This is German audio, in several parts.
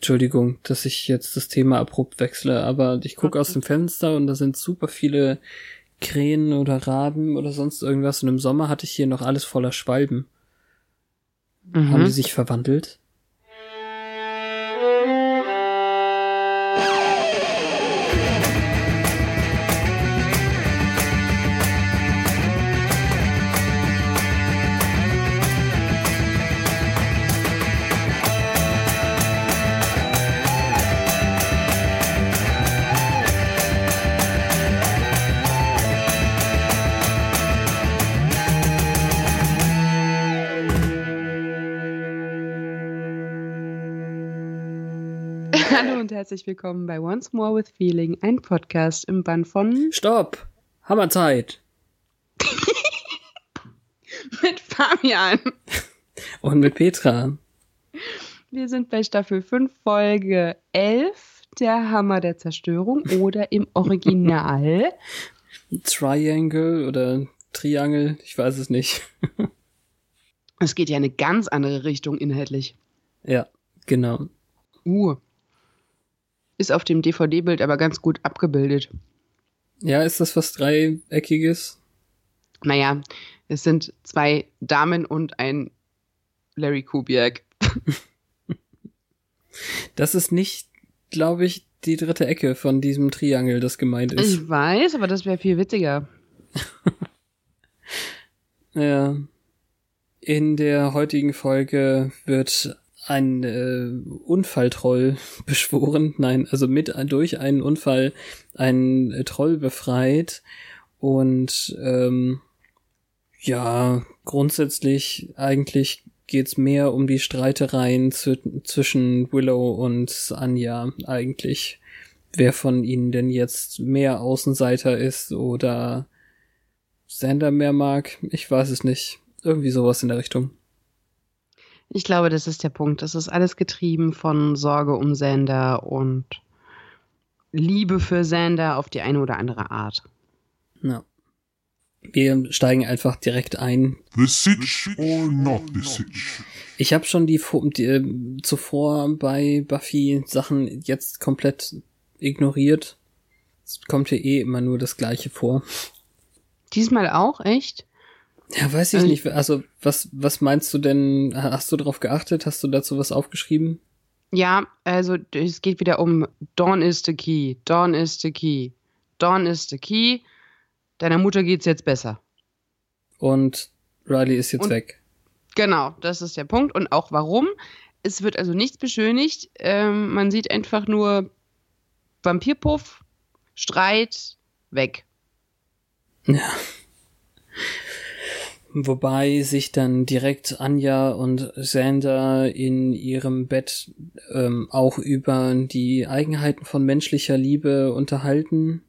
Entschuldigung, dass ich jetzt das Thema abrupt wechsle, aber ich gucke aus dem Fenster und da sind super viele Krähen oder Raben oder sonst irgendwas. Und im Sommer hatte ich hier noch alles voller Schwalben. Mhm. Haben die sich verwandelt? Herzlich willkommen bei Once More with Feeling, ein Podcast im Band von. Stopp! Hammerzeit! mit Fabian. Und mit Petra. Wir sind bei Staffel 5, Folge 11, der Hammer der Zerstörung oder im Original. Triangle oder Triangle, ich weiß es nicht. Es geht ja eine ganz andere Richtung inhaltlich. Ja, genau. Uh, ist auf dem DVD-Bild aber ganz gut abgebildet. Ja, ist das was Dreieckiges? Naja, es sind zwei Damen und ein Larry Kubiak. das ist nicht, glaube ich, die dritte Ecke von diesem Triangel, das gemeint ist. Ich weiß, aber das wäre viel witziger. ja. In der heutigen Folge wird ein äh, Unfalltroll beschworen, nein, also mit durch einen Unfall einen äh, Troll befreit und ähm, ja, grundsätzlich eigentlich geht's mehr um die Streitereien zwischen Willow und Anja eigentlich. Wer von ihnen denn jetzt mehr Außenseiter ist oder Sander mehr mag, ich weiß es nicht. Irgendwie sowas in der Richtung. Ich glaube, das ist der Punkt. Das ist alles getrieben von Sorge um Sander und Liebe für Sander auf die eine oder andere Art. Ja. Wir steigen einfach direkt ein. The Sitch or not the Sitch? Ich habe schon die, die äh, zuvor bei Buffy Sachen jetzt komplett ignoriert. Es kommt hier eh immer nur das Gleiche vor. Diesmal auch, echt? Ja, weiß ich also, nicht. Also, was, was meinst du denn? Hast du darauf geachtet? Hast du dazu was aufgeschrieben? Ja, also es geht wieder um Dawn is the key, Dawn is the key, Dawn is the key. Deiner Mutter geht's jetzt besser. Und Riley ist jetzt Und, weg. Genau, das ist der Punkt. Und auch warum. Es wird also nichts beschönigt. Ähm, man sieht einfach nur Vampirpuff, Streit, weg. Ja. Wobei sich dann direkt Anja und Sander in ihrem Bett ähm, auch über die Eigenheiten von menschlicher Liebe unterhalten.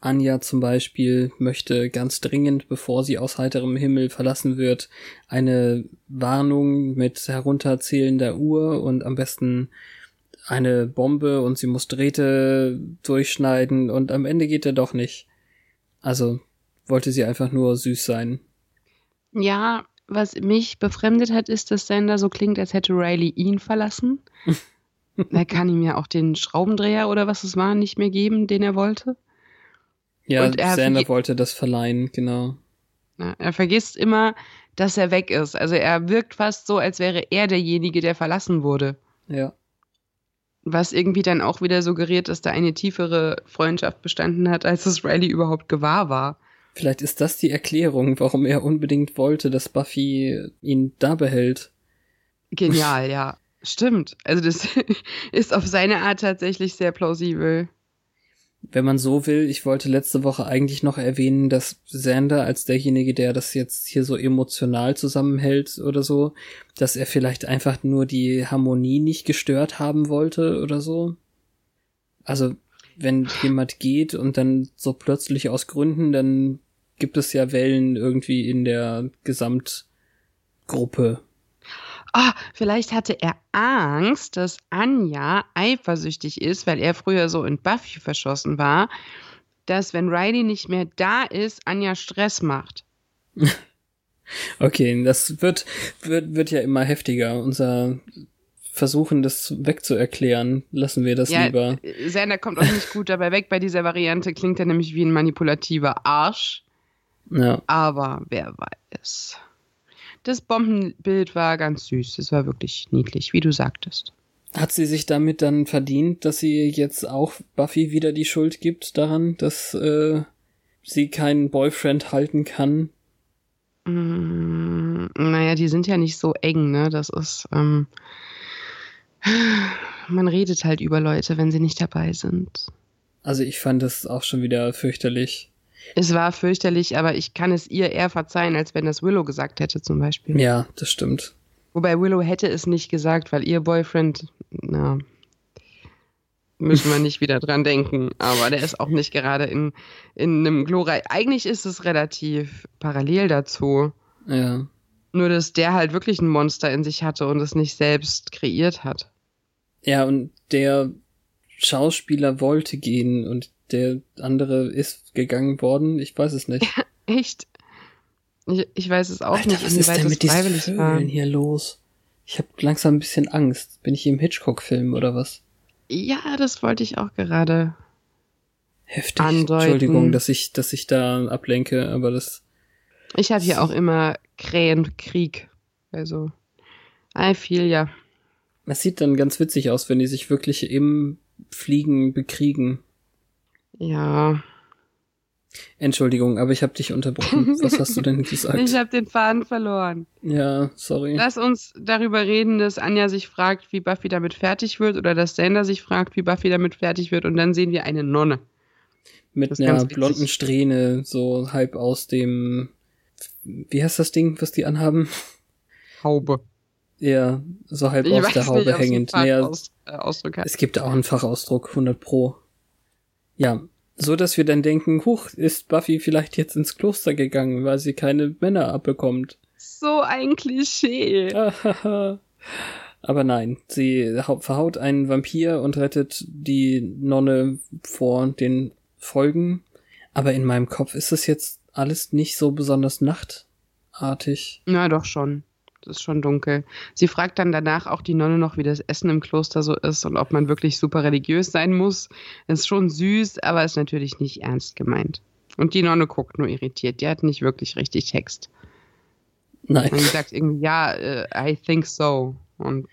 Anja zum Beispiel möchte ganz dringend, bevor sie aus heiterem Himmel verlassen wird, eine Warnung mit herunterzählender Uhr und am besten eine Bombe und sie muss Drähte durchschneiden und am Ende geht er doch nicht. Also wollte sie einfach nur süß sein. Ja, was mich befremdet hat, ist, dass Sander so klingt, als hätte Riley ihn verlassen. er kann ihm ja auch den Schraubendreher oder was es war nicht mehr geben, den er wollte. Ja, Sander wollte das verleihen, genau. Ja, er vergisst immer, dass er weg ist. Also er wirkt fast so, als wäre er derjenige, der verlassen wurde. Ja. Was irgendwie dann auch wieder suggeriert, dass da eine tiefere Freundschaft bestanden hat, als es Riley überhaupt gewahr war. Vielleicht ist das die Erklärung, warum er unbedingt wollte, dass Buffy ihn da behält. Genial, ja. Stimmt. Also das ist auf seine Art tatsächlich sehr plausibel. Wenn man so will, ich wollte letzte Woche eigentlich noch erwähnen, dass Sander als derjenige, der das jetzt hier so emotional zusammenhält oder so, dass er vielleicht einfach nur die Harmonie nicht gestört haben wollte oder so. Also, wenn jemand geht und dann so plötzlich aus Gründen, dann gibt es ja Wellen irgendwie in der Gesamtgruppe. Ah, vielleicht hatte er Angst, dass Anja eifersüchtig ist, weil er früher so in Buffy verschossen war, dass wenn Riley nicht mehr da ist, Anja Stress macht. okay, das wird, wird, wird ja immer heftiger. Unser Versuchen, das wegzuerklären, lassen wir das ja, lieber. Sander kommt auch nicht gut dabei weg. Bei dieser Variante klingt er nämlich wie ein manipulativer Arsch. Ja. Aber wer weiß. Das Bombenbild war ganz süß. Es war wirklich niedlich, wie du sagtest. Hat sie sich damit dann verdient, dass sie jetzt auch Buffy wieder die Schuld gibt daran, dass äh, sie keinen Boyfriend halten kann? Mm, naja, die sind ja nicht so eng, ne? Das ist. Ähm, man redet halt über Leute, wenn sie nicht dabei sind. Also ich fand das auch schon wieder fürchterlich. Es war fürchterlich, aber ich kann es ihr eher verzeihen, als wenn das Willow gesagt hätte, zum Beispiel. Ja, das stimmt. Wobei Willow hätte es nicht gesagt, weil ihr Boyfriend, na, müssen wir nicht wieder dran denken. Aber der ist auch nicht gerade in, in einem glorreich. Eigentlich ist es relativ parallel dazu. Ja. Nur, dass der halt wirklich ein Monster in sich hatte und es nicht selbst kreiert hat. Ja, und der Schauspieler wollte gehen und der andere ist gegangen worden. Ich weiß es nicht. Ja, echt? Ich, ich weiß es auch Alter, nicht. Was ist denn mit diesen Vögeln war. hier los? Ich habe langsam ein bisschen Angst. Bin ich im Hitchcock-Film oder was? Ja, das wollte ich auch gerade. Heftig. Andeuten. Entschuldigung, dass ich, dass ich da ablenke, aber das. Ich habe hier auch immer Krähenkrieg. Also, I feel ja. Es sieht dann ganz witzig aus, wenn die sich wirklich im Fliegen bekriegen. Ja. Entschuldigung, aber ich habe dich unterbrochen. Was hast du denn gesagt? ich habe den Faden verloren. Ja, sorry. Lass uns darüber reden, dass Anja sich fragt, wie Buffy damit fertig wird, oder dass Sander sich fragt, wie Buffy damit fertig wird, und dann sehen wir eine Nonne. Mit einer blonden Strähne, so halb aus dem. Wie heißt das Ding, was die anhaben? Haube. Ja, so halb ich aus der Haube nicht, hängend. Naja, äh, Ausdruck Es gibt auch einen Fachausdruck, 100 Pro. Ja, so dass wir dann denken, huch, ist Buffy vielleicht jetzt ins Kloster gegangen, weil sie keine Männer abbekommt. So ein Klischee. Aber nein, sie verhaut einen Vampir und rettet die Nonne vor den Folgen. Aber in meinem Kopf ist es jetzt alles nicht so besonders nachtartig. Na doch schon ist schon dunkel. Sie fragt dann danach auch die Nonne noch, wie das Essen im Kloster so ist und ob man wirklich super religiös sein muss. Ist schon süß, aber ist natürlich nicht ernst gemeint. Und die Nonne guckt nur irritiert. Die hat nicht wirklich richtig Text. Nein. Und sagt irgendwie, ja, uh, I think so. Und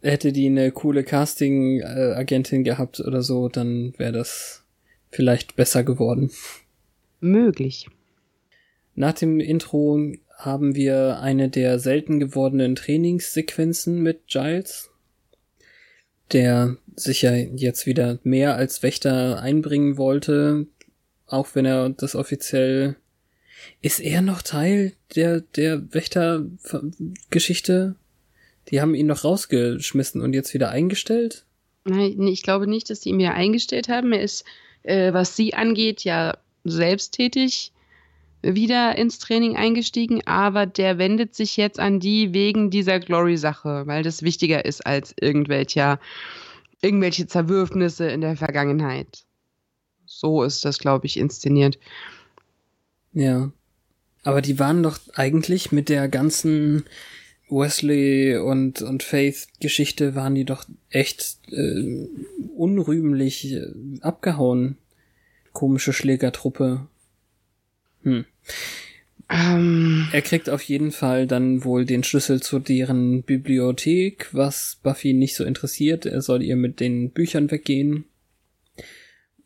hätte die eine coole Casting-Agentin gehabt oder so, dann wäre das vielleicht besser geworden. Möglich. Nach dem Intro haben wir eine der selten gewordenen Trainingssequenzen mit Giles, der sich ja jetzt wieder mehr als Wächter einbringen wollte, auch wenn er das offiziell ist er noch Teil der der Wächtergeschichte? Die haben ihn noch rausgeschmissen und jetzt wieder eingestellt? Nein, ich glaube nicht, dass sie ihn wieder eingestellt haben. Er ist, äh, was sie angeht, ja selbsttätig wieder ins Training eingestiegen, aber der wendet sich jetzt an die wegen dieser Glory-Sache, weil das wichtiger ist als irgendwelcher, irgendwelche Zerwürfnisse in der Vergangenheit. So ist das, glaube ich, inszeniert. Ja. Aber die waren doch eigentlich mit der ganzen Wesley und, und Faith-Geschichte waren die doch echt äh, unrühmlich äh, abgehauen. Komische Schlägertruppe. Hm. Ähm, er kriegt auf jeden Fall dann wohl den Schlüssel zu deren Bibliothek, was Buffy nicht so interessiert. Er soll ihr mit den Büchern weggehen.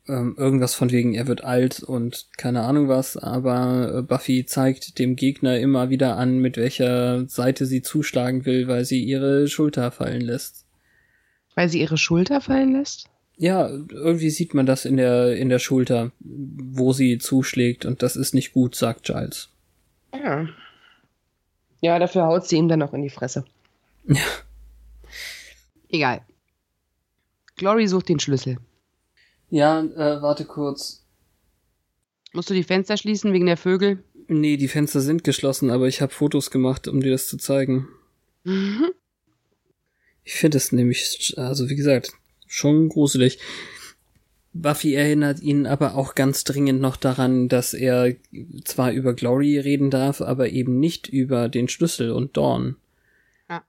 Ähm, irgendwas von wegen, er wird alt und keine Ahnung was, aber äh, Buffy zeigt dem Gegner immer wieder an, mit welcher Seite sie zuschlagen will, weil sie ihre Schulter fallen lässt. Weil sie ihre Schulter fallen lässt? Ja, irgendwie sieht man das in der, in der Schulter, wo sie zuschlägt und das ist nicht gut, sagt Giles. Ja. Ja, dafür haut sie ihm dann auch in die Fresse. Ja. Egal. Glory sucht den Schlüssel. Ja, äh, warte kurz. Musst du die Fenster schließen wegen der Vögel? Nee, die Fenster sind geschlossen, aber ich habe Fotos gemacht, um dir das zu zeigen. Mhm. Ich finde es nämlich, also wie gesagt, schon gruselig. Buffy erinnert ihn aber auch ganz dringend noch daran, dass er zwar über Glory reden darf, aber eben nicht über den Schlüssel und Dawn. Ja.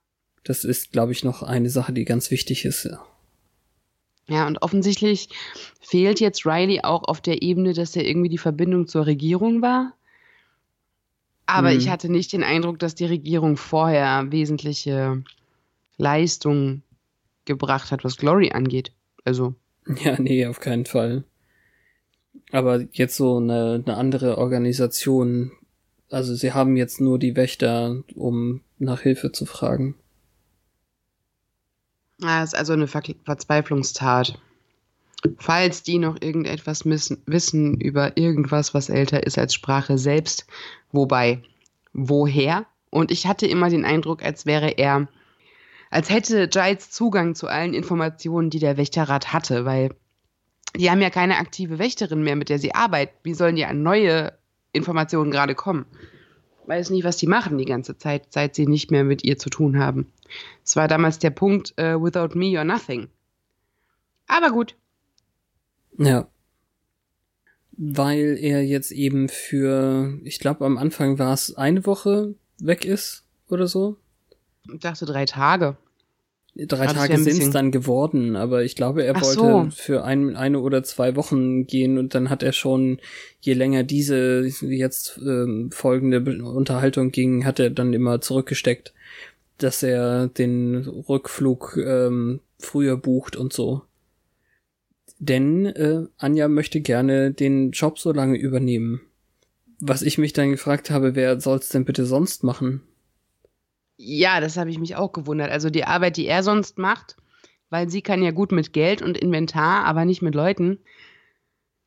Das ist, glaube ich, noch eine Sache, die ganz wichtig ist. Ja, und offensichtlich fehlt jetzt Riley auch auf der Ebene, dass er irgendwie die Verbindung zur Regierung war. Aber Hm. ich hatte nicht den Eindruck, dass die Regierung vorher wesentliche Leistungen gebracht hat, was Glory angeht. Also, Ja, nee, auf keinen Fall. Aber jetzt so eine, eine andere Organisation. Also sie haben jetzt nur die Wächter, um nach Hilfe zu fragen. ja, ist also eine Ver Verzweiflungstat. Falls die noch irgendetwas missen, wissen über irgendwas, was älter ist als Sprache selbst, wobei, woher? Und ich hatte immer den Eindruck, als wäre er, als hätte Giles Zugang zu allen Informationen, die der Wächterrat hatte, weil die haben ja keine aktive Wächterin mehr, mit der sie arbeiten. Wie sollen die an neue Informationen gerade kommen? Weiß nicht, was die machen die ganze Zeit, seit sie nicht mehr mit ihr zu tun haben. Es war damals der Punkt, äh, without me you're nothing. Aber gut. Ja. Weil er jetzt eben für, ich glaube am Anfang war es eine Woche weg ist oder so. Ich dachte drei Tage. Drei Tage sind es dann geworden, aber ich glaube, er Ach wollte so. für ein, eine oder zwei Wochen gehen und dann hat er schon, je länger diese jetzt ähm, folgende Unterhaltung ging, hat er dann immer zurückgesteckt, dass er den Rückflug ähm, früher bucht und so. Denn äh, Anja möchte gerne den Job so lange übernehmen. Was ich mich dann gefragt habe, wer soll's denn bitte sonst machen? Ja, das habe ich mich auch gewundert. Also die Arbeit, die er sonst macht, weil sie kann ja gut mit Geld und Inventar, aber nicht mit Leuten.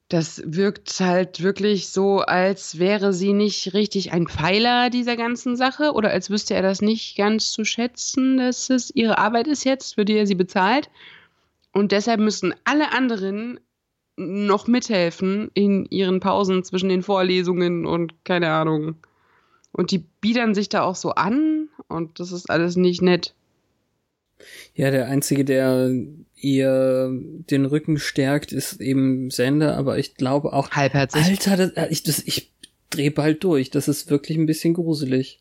Das wirkt halt wirklich so, als wäre sie nicht richtig ein Pfeiler dieser ganzen Sache oder als wüsste er das nicht ganz zu schätzen, dass es ihre Arbeit ist jetzt, für die er sie bezahlt. Und deshalb müssen alle anderen noch mithelfen in ihren Pausen zwischen den Vorlesungen und keine Ahnung. Und die biedern sich da auch so an und das ist alles nicht nett. Ja, der einzige, der ihr den Rücken stärkt, ist eben Sender, aber ich glaube auch. Halbherzig. Alter, das, äh, ich, das, ich dreh bald durch. Das ist wirklich ein bisschen gruselig.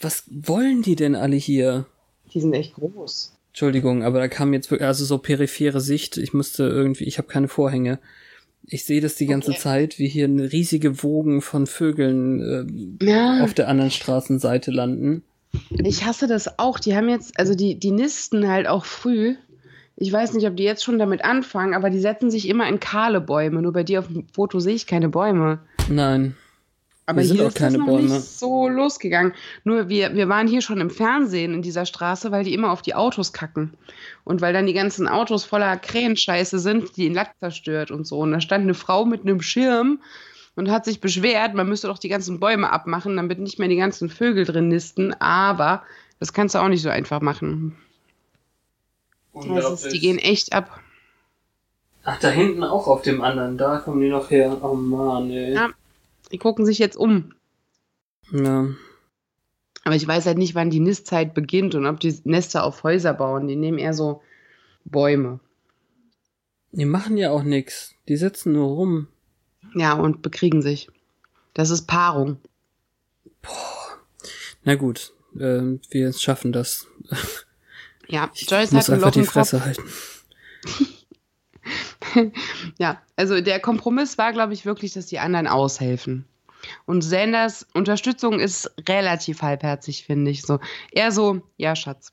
Was wollen die denn alle hier? Die sind echt groß. Entschuldigung, aber da kam jetzt wirklich, also so periphere Sicht. Ich musste irgendwie, ich habe keine Vorhänge. Ich sehe das die ganze Okay. Zeit, wie hier eine riesige Wogen von Vögeln äh, Ja, auf der anderen Straßenseite landen. ich hasse das auch. Die haben jetzt, also die, die nisten halt auch früh. Ich weiß nicht, ob die jetzt schon damit anfangen, aber die setzen sich immer in kahle Bäume. Nur bei dir auf dem Foto sehe ich keine Bäume. Nein. Aber Hier sind hier auch ist keine das noch Bäume. nicht so losgegangen. Nur wir, wir waren hier schon im Fernsehen in dieser Straße, weil die immer auf die Autos kacken. Und weil dann die ganzen Autos voller Krähenscheiße sind, die den Lack zerstört und so. Und da stand eine Frau mit einem Schirm und hat sich beschwert, man müsste doch die ganzen Bäume abmachen, damit nicht mehr die ganzen Vögel drin nisten. Aber das kannst du auch nicht so einfach machen. Das ist, die gehen echt ab. Ach, da hinten auch auf dem anderen, da kommen die noch her. Oh Mann, ey. Ja. Die gucken sich jetzt um. Ja. Aber ich weiß halt nicht, wann die Nistzeit beginnt und ob die Nester auf Häuser bauen. Die nehmen eher so Bäume. Die machen ja auch nix. Die sitzen nur rum. Ja, und bekriegen sich. Das ist Paarung. Na gut, äh, wir schaffen das. Ja, Ich Joyce muss hat ein einfach Loch die. Fresse halten. Ja, also der Kompromiss war, glaube ich, wirklich, dass die anderen aushelfen. Und Sanders Unterstützung ist relativ halbherzig, finde ich. So eher so, ja, Schatz.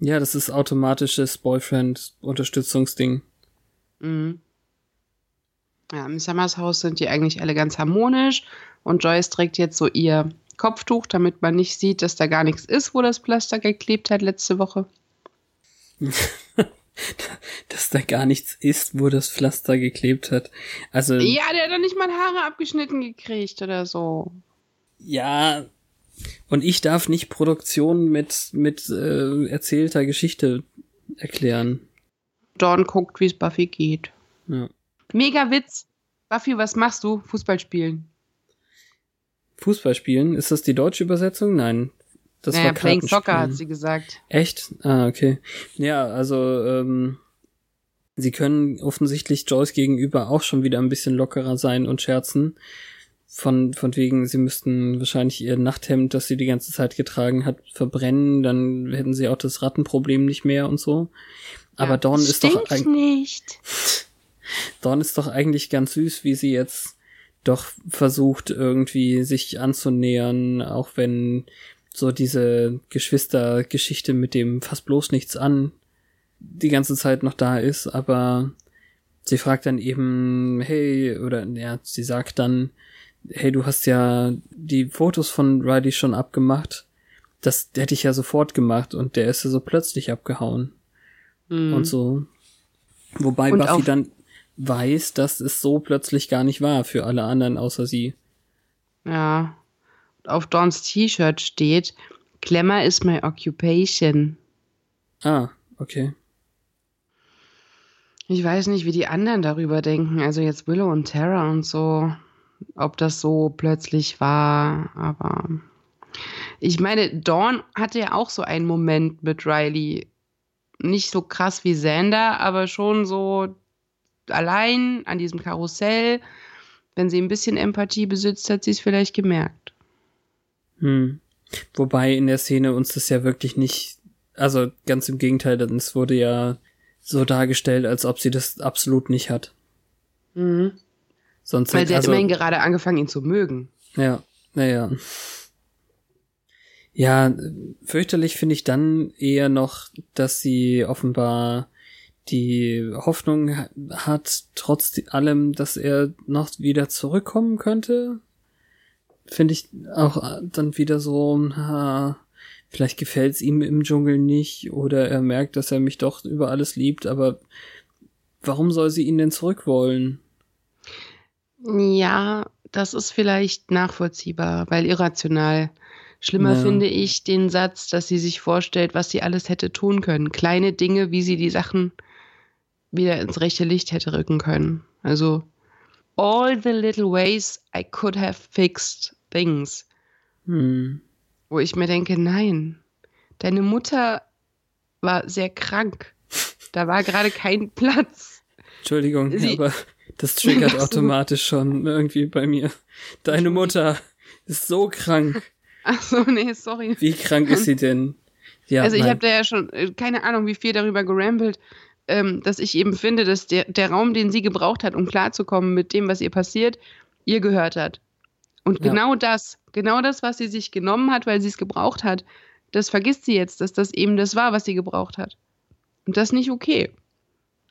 Ja, das ist automatisches Boyfriend-Unterstützungsding. Mhm. Ja, im Summers Haus sind die eigentlich alle ganz harmonisch und Joyce trägt jetzt so ihr Kopftuch, damit man nicht sieht, dass da gar nichts ist, wo das Pflaster geklebt hat letzte Woche. Dass da gar nichts ist, wo das Pflaster geklebt hat. Also, Ja, der hat doch nicht mal Haare abgeschnitten gekriegt oder so. ja. Und ich darf nicht Produktion mit, mit äh, erzählter Geschichte erklären. Dawn guckt, wie es Buffy geht. Ja. Mega Witz. Buffy, was machst du? Fußball spielen. Fußball spielen, ist das die deutsche Übersetzung? Nein. Das naja, war Playing Soccer hat sie gesagt. Echt? Ah, okay. Ja, also ähm, sie können offensichtlich Joyce gegenüber auch schon wieder ein bisschen lockerer sein und scherzen. Von, von wegen, sie müssten wahrscheinlich ihr Nachthemd, das sie die ganze Zeit getragen hat, verbrennen, dann hätten sie auch das Rattenproblem nicht mehr und so. Aber Ja, Dawn ist doch stinkt eig- nicht. Dawn ist doch eigentlich ganz süß, wie sie jetzt doch versucht, irgendwie sich anzunähern, auch wenn so diese Geschwistergeschichte mit dem fast bloß nichts an die ganze Zeit noch da ist, aber sie fragt dann eben, hey, oder ja, sie sagt dann, hey, du hast ja die Fotos von Riley schon abgemacht. Das hätte ich ja sofort gemacht und der ist ja so plötzlich abgehauen Hm. und so. Wobei Und Buffy dann weiß, dass es so plötzlich gar nicht war für alle anderen außer sie. Ja. Auf Dawns T-Shirt steht, Glamour is my occupation. Ah, okay. Ich weiß nicht, wie die anderen darüber denken. Also jetzt Willow und Tara und so. Ob das so plötzlich war, aber. Ich meine, Dawn hatte ja auch so einen Moment mit Riley. Nicht so krass wie Xander, aber schon so allein an diesem Karussell. Wenn sie ein bisschen Empathie besitzt, hat sie es vielleicht gemerkt. Hm. Wobei in der Szene uns das ja wirklich nicht, also ganz im Gegenteil, denn es wurde ja so dargestellt, als ob sie das absolut nicht hat. Mhm. Sonst Weil sie hat also, immerhin gerade angefangen, ihn zu mögen. Ja, naja. Ja, fürchterlich finde ich dann eher noch, dass sie offenbar die Hoffnung ha- hat, trotz allem, dass er noch wieder zurückkommen könnte. Finde ich auch äh, dann wieder so, ha, vielleicht gefällt's ihm im Dschungel nicht oder er merkt, dass er mich doch über alles liebt, aber warum soll sie ihn denn zurück wollen? Ja, das ist vielleicht nachvollziehbar, weil irrational. Schlimmer Ja. finde ich den Satz, dass sie sich vorstellt, was sie alles hätte tun können. Kleine Dinge, wie sie die Sachen wieder ins rechte Licht hätte rücken können. Also, all the little ways I could have fixed things. Hm. Wo ich mir denke, nein, deine Mutter war sehr krank. Da war gerade kein Platz. Entschuldigung, Sie- aber das triggert automatisch schon irgendwie bei mir. Deine Mutter ist so krank. Ach so, nee, sorry. Wie krank ist sie denn? Ja, also ich habe da ja schon äh, keine Ahnung, wie viel darüber gerambelt, ähm, dass ich eben finde, dass der, der Raum, den sie gebraucht hat, um klarzukommen mit dem, was ihr passiert, ihr gehört hat. Und Ja. genau das, genau das, was sie sich genommen hat, weil sie es gebraucht hat, das vergisst sie jetzt, dass das eben das war, was sie gebraucht hat. Und das ist nicht okay.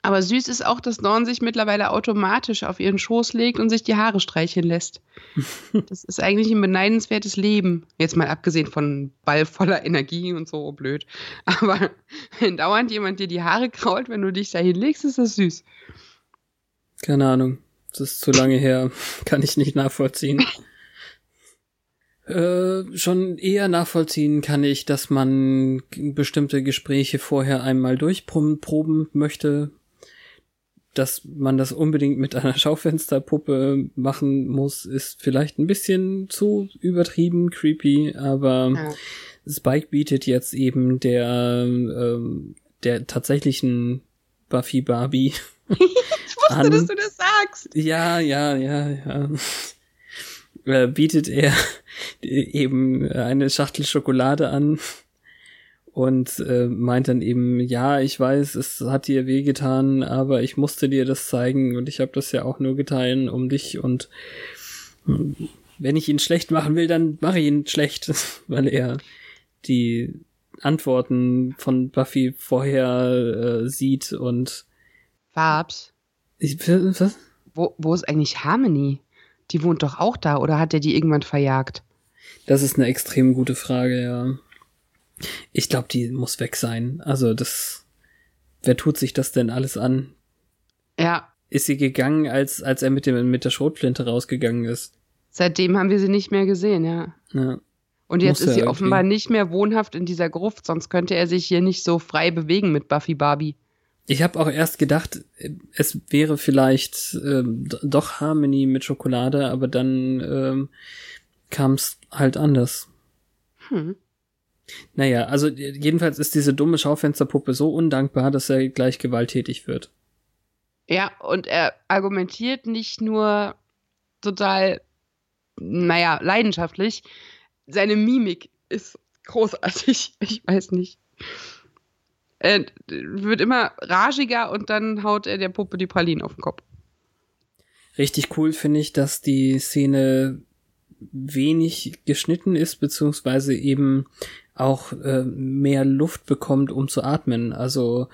Aber süß ist auch, dass Dawn sich mittlerweile automatisch auf ihren Schoß legt und sich die Haare streicheln lässt. Das ist eigentlich ein beneidenswertes Leben. Jetzt mal abgesehen von Ball voller Energie und so, blöd. Aber wenn dauernd jemand dir die Haare krault, wenn du dich da hinlegst, ist das süß. Keine Ahnung. Das ist zu lange her. Kann ich nicht nachvollziehen. Äh, schon eher nachvollziehen kann ich, dass man bestimmte Gespräche vorher einmal durchproben möchte, dass man das unbedingt mit einer Schaufensterpuppe machen muss, ist vielleicht ein bisschen zu übertrieben, creepy, aber Ja. Spike bietet jetzt eben der, ähm, der tatsächlichen Buffy Barbie. Ich wusste, An- dass du das sagst. Ja, ja, ja, ja. Äh, bietet er eben eine Schachtel Schokolade an und äh, meint dann eben, ja, ich weiß, es hat dir wehgetan, aber ich musste dir das zeigen und ich habe das ja auch nur getan um dich und hm, wenn ich ihn schlecht machen will, dann mache ich ihn schlecht, weil er die Antworten von Buffy vorher äh, sieht und Farbs, ich, was? wo, wo ist eigentlich Harmony? Die wohnt doch auch da oder hat er die irgendwann verjagt? Das ist eine extrem gute Frage, ja. Ich glaube, die muss weg sein. Also das, wer tut sich das denn alles an? Ja, Ist sie gegangen, als, als er mit dem, mit der Schrotflinte rausgegangen ist? seitdem haben wir sie nicht mehr gesehen, ja. Ja. Und jetzt Muss ist sie ja offenbar irgendwie. nicht mehr wohnhaft in dieser Gruft, sonst könnte er sich hier nicht so frei bewegen mit Buffy Barbie. Ich habe auch erst gedacht, es wäre vielleicht ähm, doch Harmony mit Schokolade, aber dann ähm, kam es halt anders. Hm. Naja, also jedenfalls ist diese dumme Schaufensterpuppe so undankbar, dass er gleich gewalttätig wird. Ja, und er argumentiert nicht nur total, naja, leidenschaftlich, seine Mimik ist großartig. Ich weiß nicht. Er wird immer ragiger und dann haut er der Puppe die Pralinen auf den Kopf. Richtig cool finde ich, dass die Szene wenig geschnitten ist, beziehungsweise eben auch äh, mehr Luft bekommt, um zu atmen. Also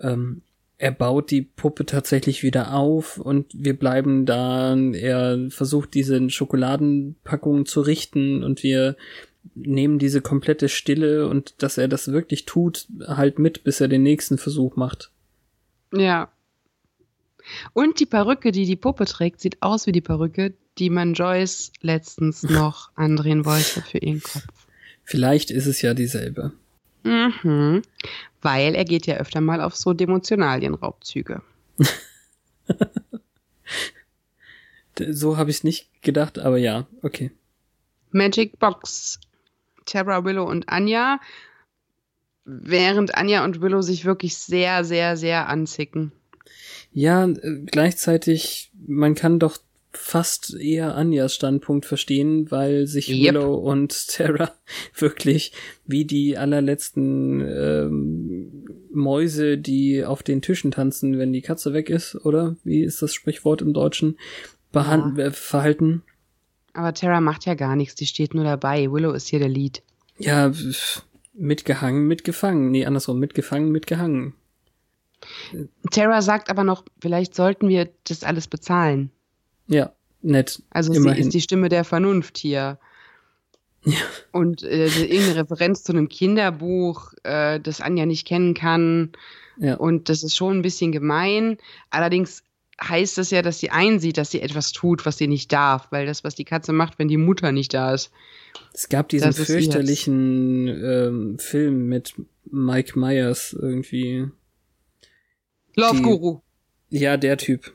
ähm, er baut die Puppe tatsächlich wieder auf und wir bleiben da. Er versucht diese Schokoladenpackungen zu richten und wir nehmen diese komplette Stille und dass er das wirklich tut, halt mit, bis er den nächsten Versuch macht. Ja. Und die Perücke, die die Puppe trägt, sieht aus wie die Perücke, die man Joyce letztens noch andrehen wollte für ihren Kopf. Vielleicht ist es ja dieselbe. Mhm. Weil er geht ja öfter mal auf so Demotionalienraubzüge. so habe ich es nicht gedacht, aber ja, okay. Magic Box. Terra, Willow und Anja. Während Anja und Willow sich wirklich sehr, sehr, sehr anzicken. Ja, äh, gleichzeitig, man kann doch fast eher Anjas Standpunkt verstehen, weil sich yep. Willow und Terra wirklich wie die allerletzten ähm, Mäuse, die auf den Tischen tanzen, wenn die Katze weg ist, oder? Wie ist das Sprichwort im Deutschen? Behand ja. Äh, verhalten. Aber Terra macht ja gar nichts, die steht nur dabei. Willow ist hier der Lead. Ja, mitgehangen, mitgefangen. Nee, andersrum, mitgefangen, mitgehangen. Terra sagt aber noch, vielleicht sollten wir das alles bezahlen. Ja, nett. Also Immerhin. sie ist die Stimme der Vernunft hier. Ja. Und äh, irgendeine Referenz zu einem Kinderbuch, äh, das Anja nicht kennen kann. Ja. Und das ist schon ein bisschen gemein. Allerdings heißt das ja, dass sie einsieht, dass sie etwas tut, was sie nicht darf, weil das, was die Katze macht, wenn die Mutter nicht da ist. Es gab diesen fürchterlichen ähm, Film mit Mike Myers irgendwie. Love die, Guru. Ja, der Typ.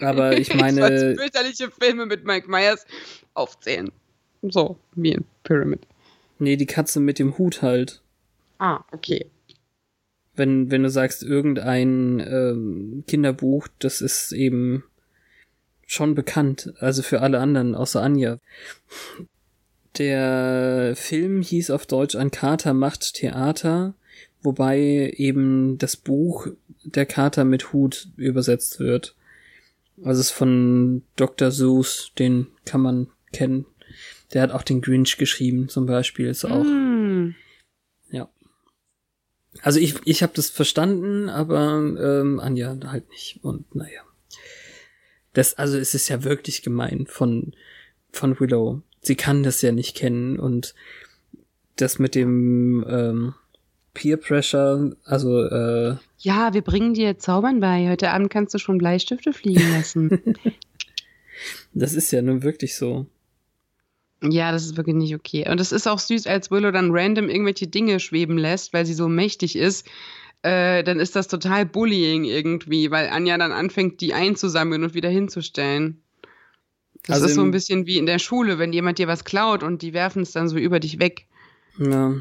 Aber ich meine. ich fürchterliche Filme mit Mike Myers aufzählen. So, wie in Pyramid. Nee, die Katze mit dem Hut halt. Ah, okay. Wenn, wenn du sagst, irgendein ähm, Kinderbuch, das ist eben schon bekannt. Also für alle anderen, außer Anja. Der Film hieß auf Deutsch Ein Kater macht Theater, wobei eben das Buch Der Kater mit Hut übersetzt wird. Also es ist von Dr. Seuss, den kann man kennen. Der hat auch den Grinch geschrieben, zum Beispiel. Ist auch. Mm. Also ich, ich habe das verstanden, aber ähm, Anja halt nicht. Und naja. Das, also es ist ja wirklich gemein von, von Willow. Sie kann das ja nicht kennen und das mit dem ähm, Peer Pressure, also äh, Ja, wir bringen dir Zaubern bei. Heute Abend kannst du schon Bleistifte fliegen lassen. das ist ja nun wirklich so. Ja, das ist wirklich nicht okay. Und es ist auch süß, als Willow dann random irgendwelche Dinge schweben lässt, weil sie so mächtig ist. Äh, dann ist das total Bullying irgendwie, weil Anja dann anfängt, die einzusammeln und wieder hinzustellen. Das also ist so ein bisschen wie in der Schule, wenn jemand dir was klaut und die werfen es dann so über dich weg. Ja.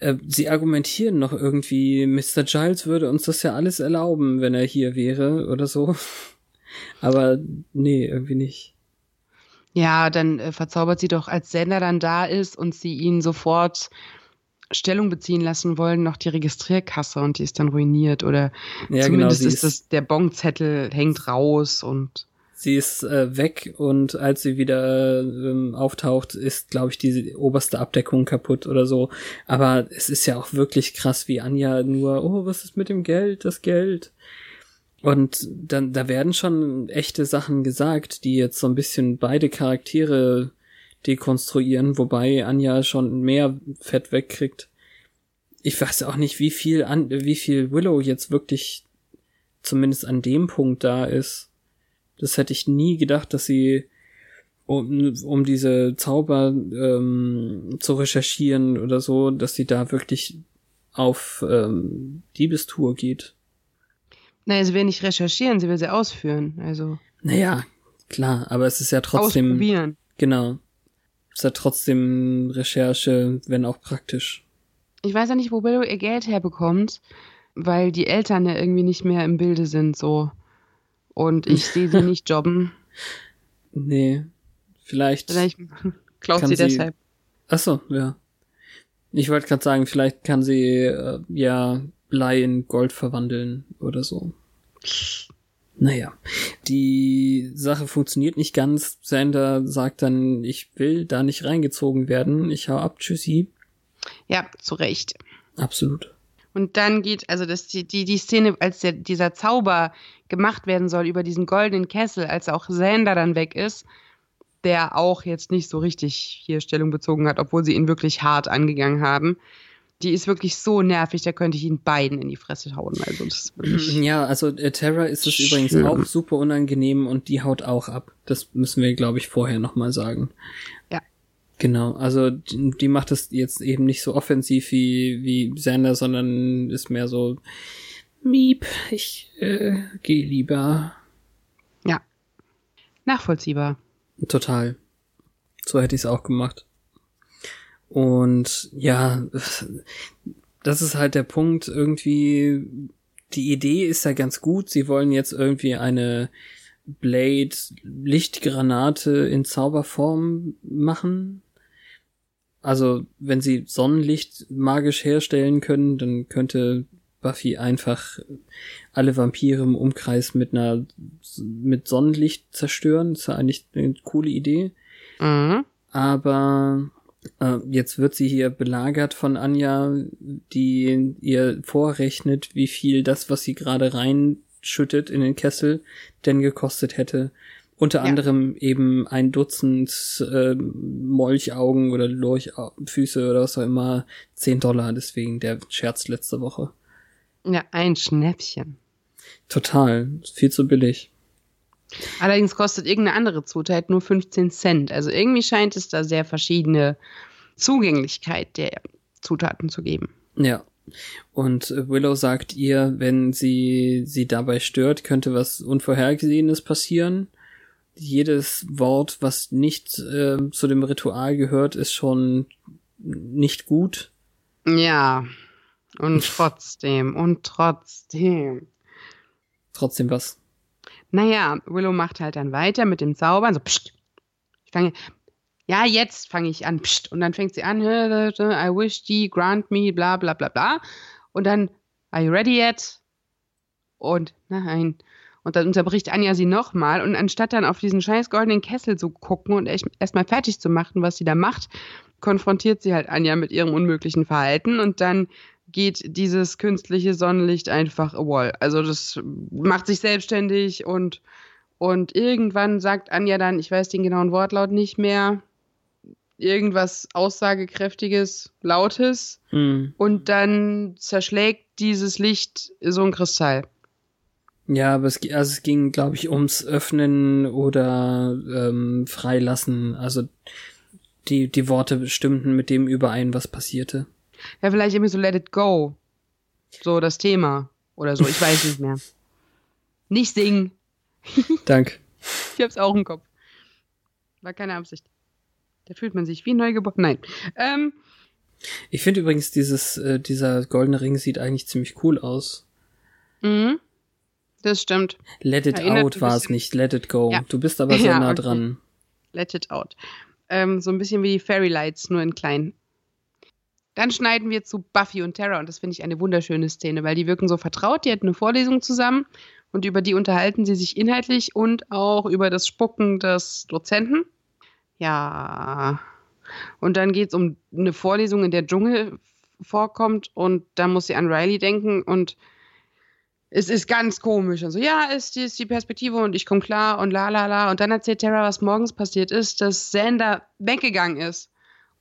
Äh, sie argumentieren noch irgendwie, Mr. Giles würde uns das ja alles erlauben, wenn er hier wäre oder so. Aber nee, irgendwie nicht. Ja, dann äh, verzaubert sie doch, als Sender dann da ist und sie ihn sofort Stellung beziehen lassen wollen, noch die Registrierkasse und die ist dann ruiniert oder ja, genau, zumindest genau, ist das, der Bonzettel hängt raus und sie ist äh, weg und als sie wieder ähm, auftaucht, ist, glaube ich, die oberste Abdeckung kaputt oder so. Aber es ist ja auch wirklich krass, wie Anja nur, oh, was ist mit dem Geld, das Geld. Und dann, da werden schon echte Sachen gesagt, die jetzt so ein bisschen beide Charaktere dekonstruieren, wobei Anja schon mehr Fett wegkriegt. Ich weiß auch nicht, wie viel, an, wie viel Willow jetzt wirklich zumindest an dem Punkt da ist. Das hätte ich nie gedacht, dass sie, um, um diese Zauber ähm, zu recherchieren oder so, dass sie da wirklich auf ähm, Diebestour geht. Naja, sie will nicht recherchieren, sie will sie ausführen. Also. Naja, klar, aber es ist ja trotzdem. Ausprobieren. Genau. Es ist ja trotzdem Recherche, wenn auch praktisch. Ich weiß ja nicht, wo Willow ihr Geld herbekommt, weil die Eltern ja irgendwie nicht mehr im Bilde sind, so. Und ich sehe sie nicht jobben. Nee. Vielleicht. Vielleicht klaut sie sie- deshalb. Ach so, ja. Ich wollte gerade sagen, vielleicht kann sie äh, ja Blei in Gold verwandeln oder so. Naja, die Sache funktioniert nicht ganz. Sander sagt dann, ich will da nicht reingezogen werden. Ich hau ab, tschüssi. Ja, zu Recht. Absolut. Und dann geht, also das, die, die, die Szene, als der, dieser Zauber gemacht werden soll über diesen goldenen Kessel, als auch Sander dann weg ist, der auch jetzt nicht so richtig hier Stellung bezogen hat, obwohl sie ihn wirklich hart angegangen haben. Die ist wirklich so nervig, da könnte ich ihn beiden in die Fresse hauen. Also das ist Ja, also äh, Terra ist es übrigens auch super unangenehm und die haut auch ab. Das müssen wir, glaube ich, vorher nochmal sagen. Ja. Genau, also die, die macht es jetzt eben nicht so offensiv wie, wie Sander, sondern ist mehr so Miep, ich äh, gehe lieber. ja, nachvollziehbar. Total. So hätte ich es auch gemacht. Und ja, das ist halt der Punkt. Irgendwie, die Idee ist ja ganz gut. Sie wollen jetzt irgendwie eine Blade Lichtgranate in Zauberform machen. Also, wenn sie Sonnenlicht magisch herstellen können, dann könnte Buffy einfach alle Vampire im Umkreis mit einer mit Sonnenlicht zerstören. Das ist ja eigentlich eine coole Idee. Mhm. Aber äh, jetzt wird sie hier belagert von Anja, die ihr vorrechnet, wie viel das, was sie gerade reinschüttet in den Kessel, denn gekostet hätte. Unter Ja. anderem eben ein Dutzend äh, Molchaugen oder Lurchfüße oder was auch immer, 10 Dollar, deswegen der Scherz letzte Woche. Ja, ein Schnäppchen. Total, viel zu billig. Allerdings kostet irgendeine andere Zutat nur 15 Cent. Also irgendwie scheint es da sehr verschiedene Zugänglichkeit der Zutaten zu geben. Ja. Und Willow sagt ihr, wenn sie sie dabei stört, könnte was Unvorhergesehenes passieren. Jedes Wort, was nicht äh, zu dem Ritual gehört, ist schon nicht gut. Ja. Und trotzdem, und trotzdem. Trotzdem was. Naja, Willow macht halt dann weiter mit dem Zaubern. So, pst. Ich fange. Ja, jetzt fange ich an. Pst. Und dann fängt sie an. I wish thee grant me, bla bla bla bla. Und dann, are you ready yet? Und nein. Und dann unterbricht Anja sie nochmal. Und anstatt dann auf diesen scheiß goldenen Kessel zu gucken und erstmal fertig zu machen, was sie da macht, konfrontiert sie halt Anja mit ihrem unmöglichen Verhalten. Und dann geht dieses künstliche Sonnenlicht einfach wall. Also das macht sich selbstständig und, und irgendwann sagt Anja dann, ich weiß den genauen Wortlaut nicht mehr, irgendwas Aussagekräftiges, Lautes Hm. und dann zerschlägt dieses Licht so ein Kristall. Ja, aber es, also es ging, glaube ich, ums Öffnen oder ähm, Freilassen. Also die, die Worte stimmten mit dem überein, was passierte. Ja, vielleicht irgendwie so Let It Go. So das Thema oder so, ich weiß nicht mehr. Nicht singen. Dank. Ich hab's auch im Kopf. War keine Absicht. Da fühlt man sich wie neugeboren. Nein. Ähm, Ich finde übrigens, dieses, äh, dieser goldene Ring sieht eigentlich ziemlich cool aus. mhm. Das stimmt. Let it Erinnert out war es nicht, let it go. Ja. Du bist aber sehr Ja, nah okay. dran. Let it out. Ähm, so ein bisschen wie die Fairy Lights, nur in klein. Dann schneiden wir zu Buffy und Tara und das finde ich eine wunderschöne Szene, weil die wirken so vertraut, die hatten eine Vorlesung zusammen und über die unterhalten sie sich inhaltlich und auch über das Spucken des Dozenten. Ja. Und dann geht es um eine Vorlesung, in der Dschungel vorkommt und da muss sie an Riley denken und es ist ganz komisch. Also, ja, ist die, ist die Perspektive und ich komme klar und la la la. Und dann erzählt Tara, was morgens passiert ist, dass Xander weggegangen ist.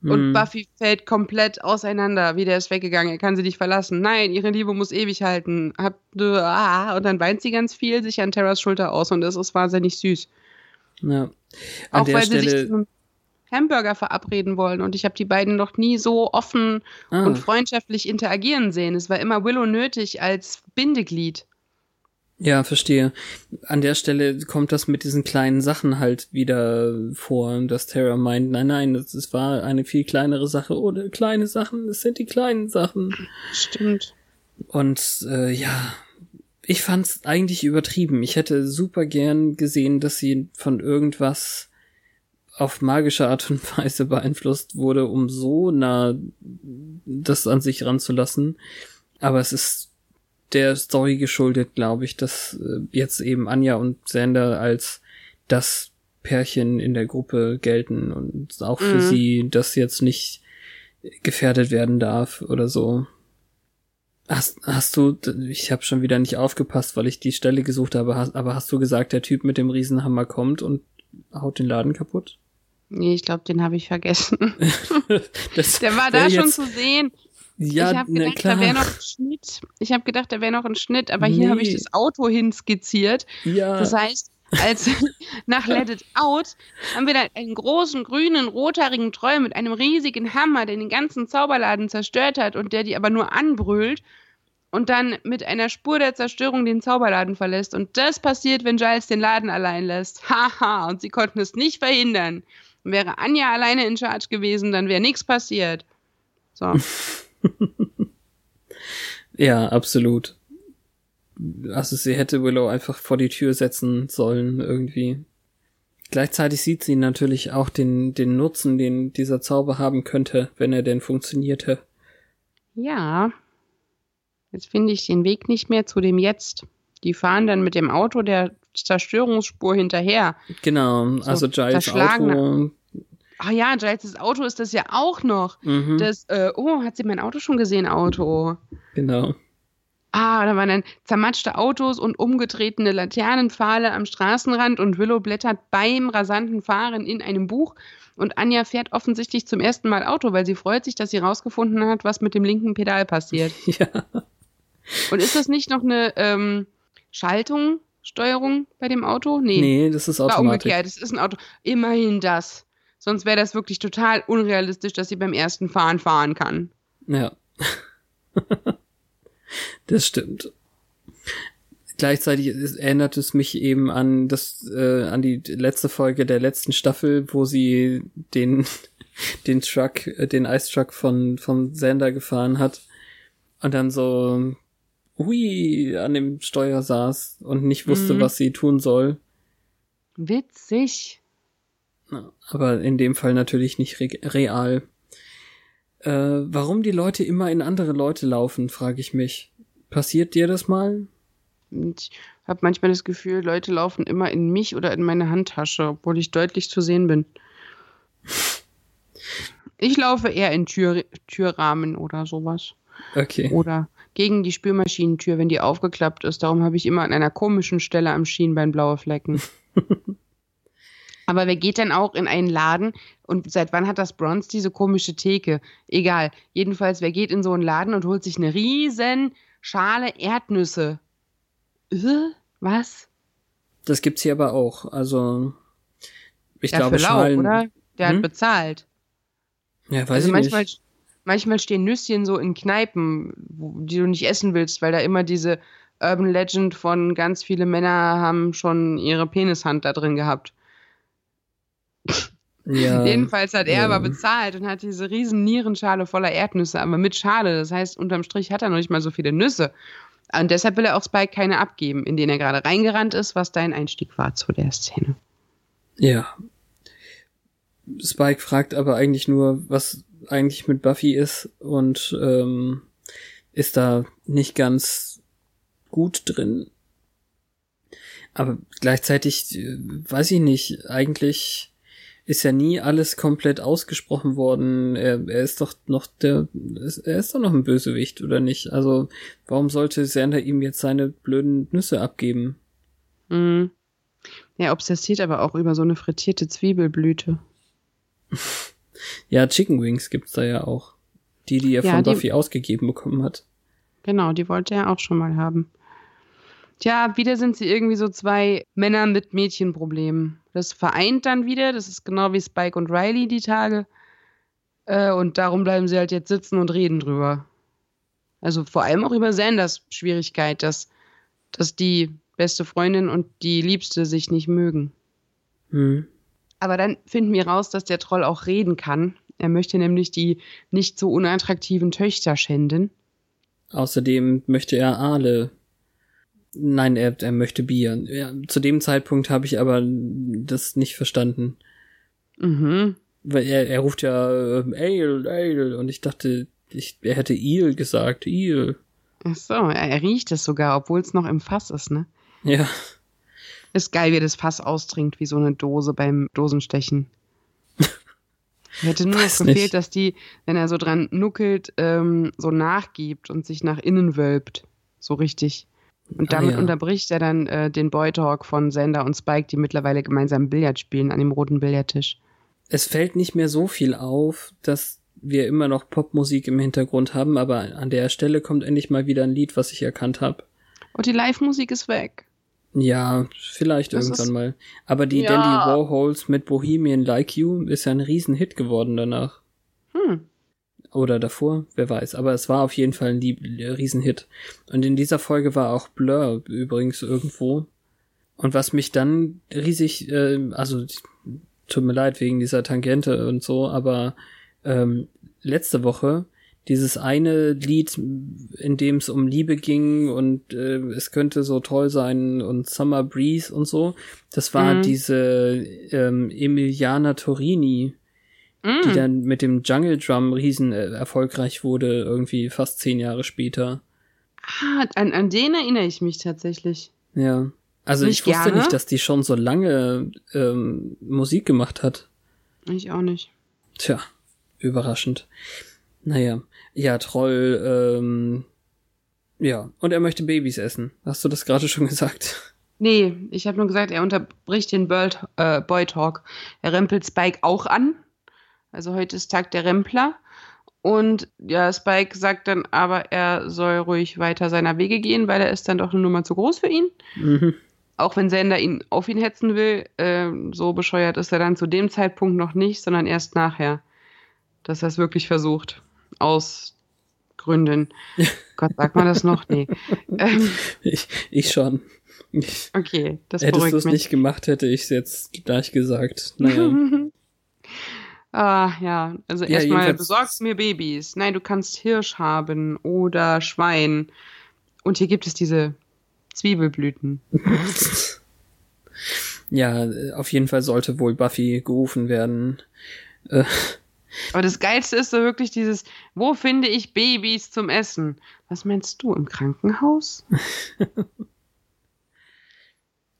Und Hm. Buffy fällt komplett auseinander. Wie der ist weggegangen, er kann sie nicht verlassen. Nein, ihre Liebe muss ewig halten. Hab, ah, und dann weint sie ganz viel sich an Terras Schulter aus und das ist wahnsinnig süß. Ja. An Auch weil sie sich Stelle. zu einem Hamburger verabreden wollen. Und ich habe die beiden noch nie so offen Ah, und freundschaftlich interagieren sehen. Es war immer Willow nötig als Bindeglied. Ja, verstehe. An der Stelle kommt das mit diesen kleinen Sachen halt wieder vor, dass Terra meint, nein, nein, das, das war eine viel kleinere Sache oder kleine Sachen, es sind die kleinen Sachen. Stimmt. Und äh, ja, ich fand's eigentlich übertrieben. Ich hätte super gern gesehen, dass sie von irgendwas auf magische Art und Weise beeinflusst wurde, um so nah das an sich ranzulassen. Aber es ist der Story geschuldet, glaube ich, dass äh, jetzt eben Anja und Sander als das Pärchen in der Gruppe gelten und auch für mhm. sie das jetzt nicht gefährdet werden darf oder so. Hast, hast du, ich habe schon wieder nicht aufgepasst, weil ich die Stelle gesucht habe, hast, aber hast du gesagt, der Typ mit dem Riesenhammer kommt und haut den Laden kaputt? Nee, ich glaube, den habe ich vergessen. der war da schon zu sehen. Ja, ich habe gedacht, klar. da wäre noch ein Schnitt. Ich habe gedacht, da wäre noch ein Schnitt, aber nee. hier habe ich das Auto hinskizziert. Ja. Das heißt, als nach Let It Out haben wir da einen großen grünen rothaarigen Troll mit einem riesigen Hammer, der den ganzen Zauberladen zerstört hat und der die aber nur anbrüllt und dann mit einer Spur der Zerstörung den Zauberladen verlässt. Und das passiert, wenn Giles den Laden allein lässt. Haha, und sie konnten es nicht verhindern. wäre Anja alleine in Charge gewesen, dann wäre nichts passiert. So. ja, absolut. Also sie hätte Willow einfach vor die Tür setzen sollen, irgendwie. Gleichzeitig sieht sie natürlich auch den, den Nutzen, den dieser Zauber haben könnte, wenn er denn funktionierte. Ja. Jetzt finde ich den Weg nicht mehr zu dem Jetzt. Die fahren dann mit dem Auto der Zerstörungsspur hinterher. Genau, so also Giles Auto Ach ja, Giles' Auto ist das ja auch noch. Mhm. Das, äh, oh, hat sie mein Auto schon gesehen, Auto? Genau. Ah, da waren dann zermatschte Autos und umgetretene Laternenpfahle am Straßenrand und Willow blättert beim rasanten Fahren in einem Buch und Anja fährt offensichtlich zum ersten Mal Auto, weil sie freut sich, dass sie rausgefunden hat, was mit dem linken Pedal passiert. Ja. Und ist das nicht noch eine ähm, Schaltung, Steuerung bei dem Auto? Nee. Nee, das ist Automatik. War umgekehrt, das ist ein Auto. Immerhin das. Sonst wäre das wirklich total unrealistisch, dass sie beim ersten Fahren fahren kann. Ja. das stimmt. Gleichzeitig erinnert es mich eben an das, äh, an die letzte Folge der letzten Staffel, wo sie den, den Truck, äh, den Ice Truck von, von Sander gefahren hat und dann so, hui, an dem Steuer saß und nicht wusste, mhm. was sie tun soll. Witzig aber in dem Fall natürlich nicht re real. Äh, warum die Leute immer in andere Leute laufen, frage ich mich. Passiert dir das mal? Ich habe manchmal das Gefühl, Leute laufen immer in mich oder in meine Handtasche, obwohl ich deutlich zu sehen bin. Ich laufe eher in Tür Türrahmen oder sowas. Okay. Oder gegen die Spülmaschinentür, wenn die aufgeklappt ist. Darum habe ich immer an einer komischen Stelle am Schienbein blaue Flecken. Aber wer geht denn auch in einen Laden und seit wann hat das Bronze diese komische Theke? Egal. Jedenfalls, wer geht in so einen Laden und holt sich eine riesen Schale Erdnüsse? Äh, was? Das gibt's hier aber auch. Also, ich ja, glaube, für Schalen... oder? Der hm? hat bezahlt. Ja, weiß also ich manchmal, nicht. Manchmal stehen Nüsschen so in Kneipen, die du nicht essen willst, weil da immer diese Urban Legend von ganz viele Männer haben schon ihre Penishand da drin gehabt. Ja, Jedenfalls hat er ja. aber bezahlt und hat diese riesen Nierenschale voller Erdnüsse, aber mit Schale. Das heißt, unterm Strich hat er noch nicht mal so viele Nüsse. Und deshalb will er auch Spike keine abgeben, in den er gerade reingerannt ist, was dein Einstieg war zu der Szene. Ja. Spike fragt aber eigentlich nur, was eigentlich mit Buffy ist und ähm, ist da nicht ganz gut drin. Aber gleichzeitig, äh, weiß ich nicht, eigentlich ist ja nie alles komplett ausgesprochen worden. Er, er ist doch noch der, er ist doch noch ein Bösewicht, oder nicht? Also, warum sollte Sander ihm jetzt seine blöden Nüsse abgeben? Mhm. Er obsessiert aber auch über so eine frittierte Zwiebelblüte. ja, Chicken Wings gibt's da ja auch. Die, die er ja, von die, Buffy ausgegeben bekommen hat. Genau, die wollte er auch schon mal haben. Tja, wieder sind sie irgendwie so zwei Männer mit Mädchenproblemen. Das vereint dann wieder, das ist genau wie Spike und Riley die Tage. Äh, und darum bleiben sie halt jetzt sitzen und reden drüber. Also vor allem auch über Sanders Schwierigkeit, dass, dass die beste Freundin und die Liebste sich nicht mögen. Hm. Aber dann finden wir raus, dass der Troll auch reden kann. Er möchte nämlich die nicht so unattraktiven Töchter schänden. Außerdem möchte er Aale. Nein, er, er möchte Bier. Ja, zu dem Zeitpunkt habe ich aber das nicht verstanden. Mhm. Weil er, er ruft ja äh, Ale, Ale und ich dachte, ich, er hätte Eel gesagt, Eel. Ach so, er, riecht es sogar, obwohl es noch im Fass ist, ne? Ja, Ist geil, wie er das Fass austrinkt, wie so eine Dose beim Dosenstechen. Hätte nur Weiß gefehlt, nicht. dass die, wenn er so dran nuckelt, ähm, so nachgibt und sich nach innen wölbt. So richtig. Und Ah, damit ja. unterbricht er dann äh, den Boy Talk von Sander und Spike, die mittlerweile gemeinsam Billard spielen an dem roten Billardtisch. es fällt nicht mehr so viel auf, dass wir immer noch Popmusik im Hintergrund haben, aber an der Stelle kommt endlich mal wieder ein Lied, was ich erkannt habe. Und die Live-Musik ist weg. Ja, vielleicht Das irgendwann mal. Aber die Ja. Dandy Warhols mit Bohemian Like You ist ja ein Riesenhit geworden danach. Hm. Oder davor, wer weiß. Aber es war auf jeden Fall ein Lieb Riesenhit. Und in dieser Folge war auch Blur übrigens irgendwo. Und was mich dann riesig, äh, also tut mir leid wegen dieser Tangente und so, aber ähm, letzte Woche dieses eine Lied, in dem es um Liebe ging und äh, es könnte so toll sein und Summer Breeze und so, das war Mhm. diese ähm, Emiliana Torini, die Mm. dann mit dem Jungle Drum riesen äh, erfolgreich wurde, irgendwie fast zehn Jahre später. Ah, an, an den erinnere ich mich tatsächlich. Ja. Also Nicht ich wusste gerne. nicht, dass die schon so lange ähm, Musik gemacht hat. Ich auch nicht. Tja, überraschend. Naja, ja, Troll, ähm, ja, und er möchte Babys essen. Hast du das gerade schon gesagt? Nee, ich habe nur gesagt, er unterbricht den Bird, äh, Boy Talk. Er rempelt Spike auch an. Also heute ist Tag der Rempler. Und ja, Spike sagt dann aber, er soll ruhig weiter seiner Wege gehen, weil er ist dann doch eine Nummer zu groß für ihn. Mhm. Auch wenn Sander ihn auf ihn hetzen will, ähm, so bescheuert ist er dann zu dem Zeitpunkt noch nicht, sondern erst nachher, dass er es wirklich versucht. Aus Gründen. Gott, sagt man das noch? Nee. Ähm, Ich, ich schon. Ich, okay, das hättest du es nicht gemacht, hätte ich es jetzt gleich gesagt. Naja. ah, ja. Also Ja, erstmal besorgst mir Babys. Nein, du kannst Hirsch haben oder Schwein. Und hier gibt es diese Zwiebelblüten. ja, äh, auf jeden Fall sollte wohl Buffy gerufen werden. Äh, Aber das Geilste ist so wirklich dieses, wo finde ich Babys zum Essen? Was meinst du, im Krankenhaus?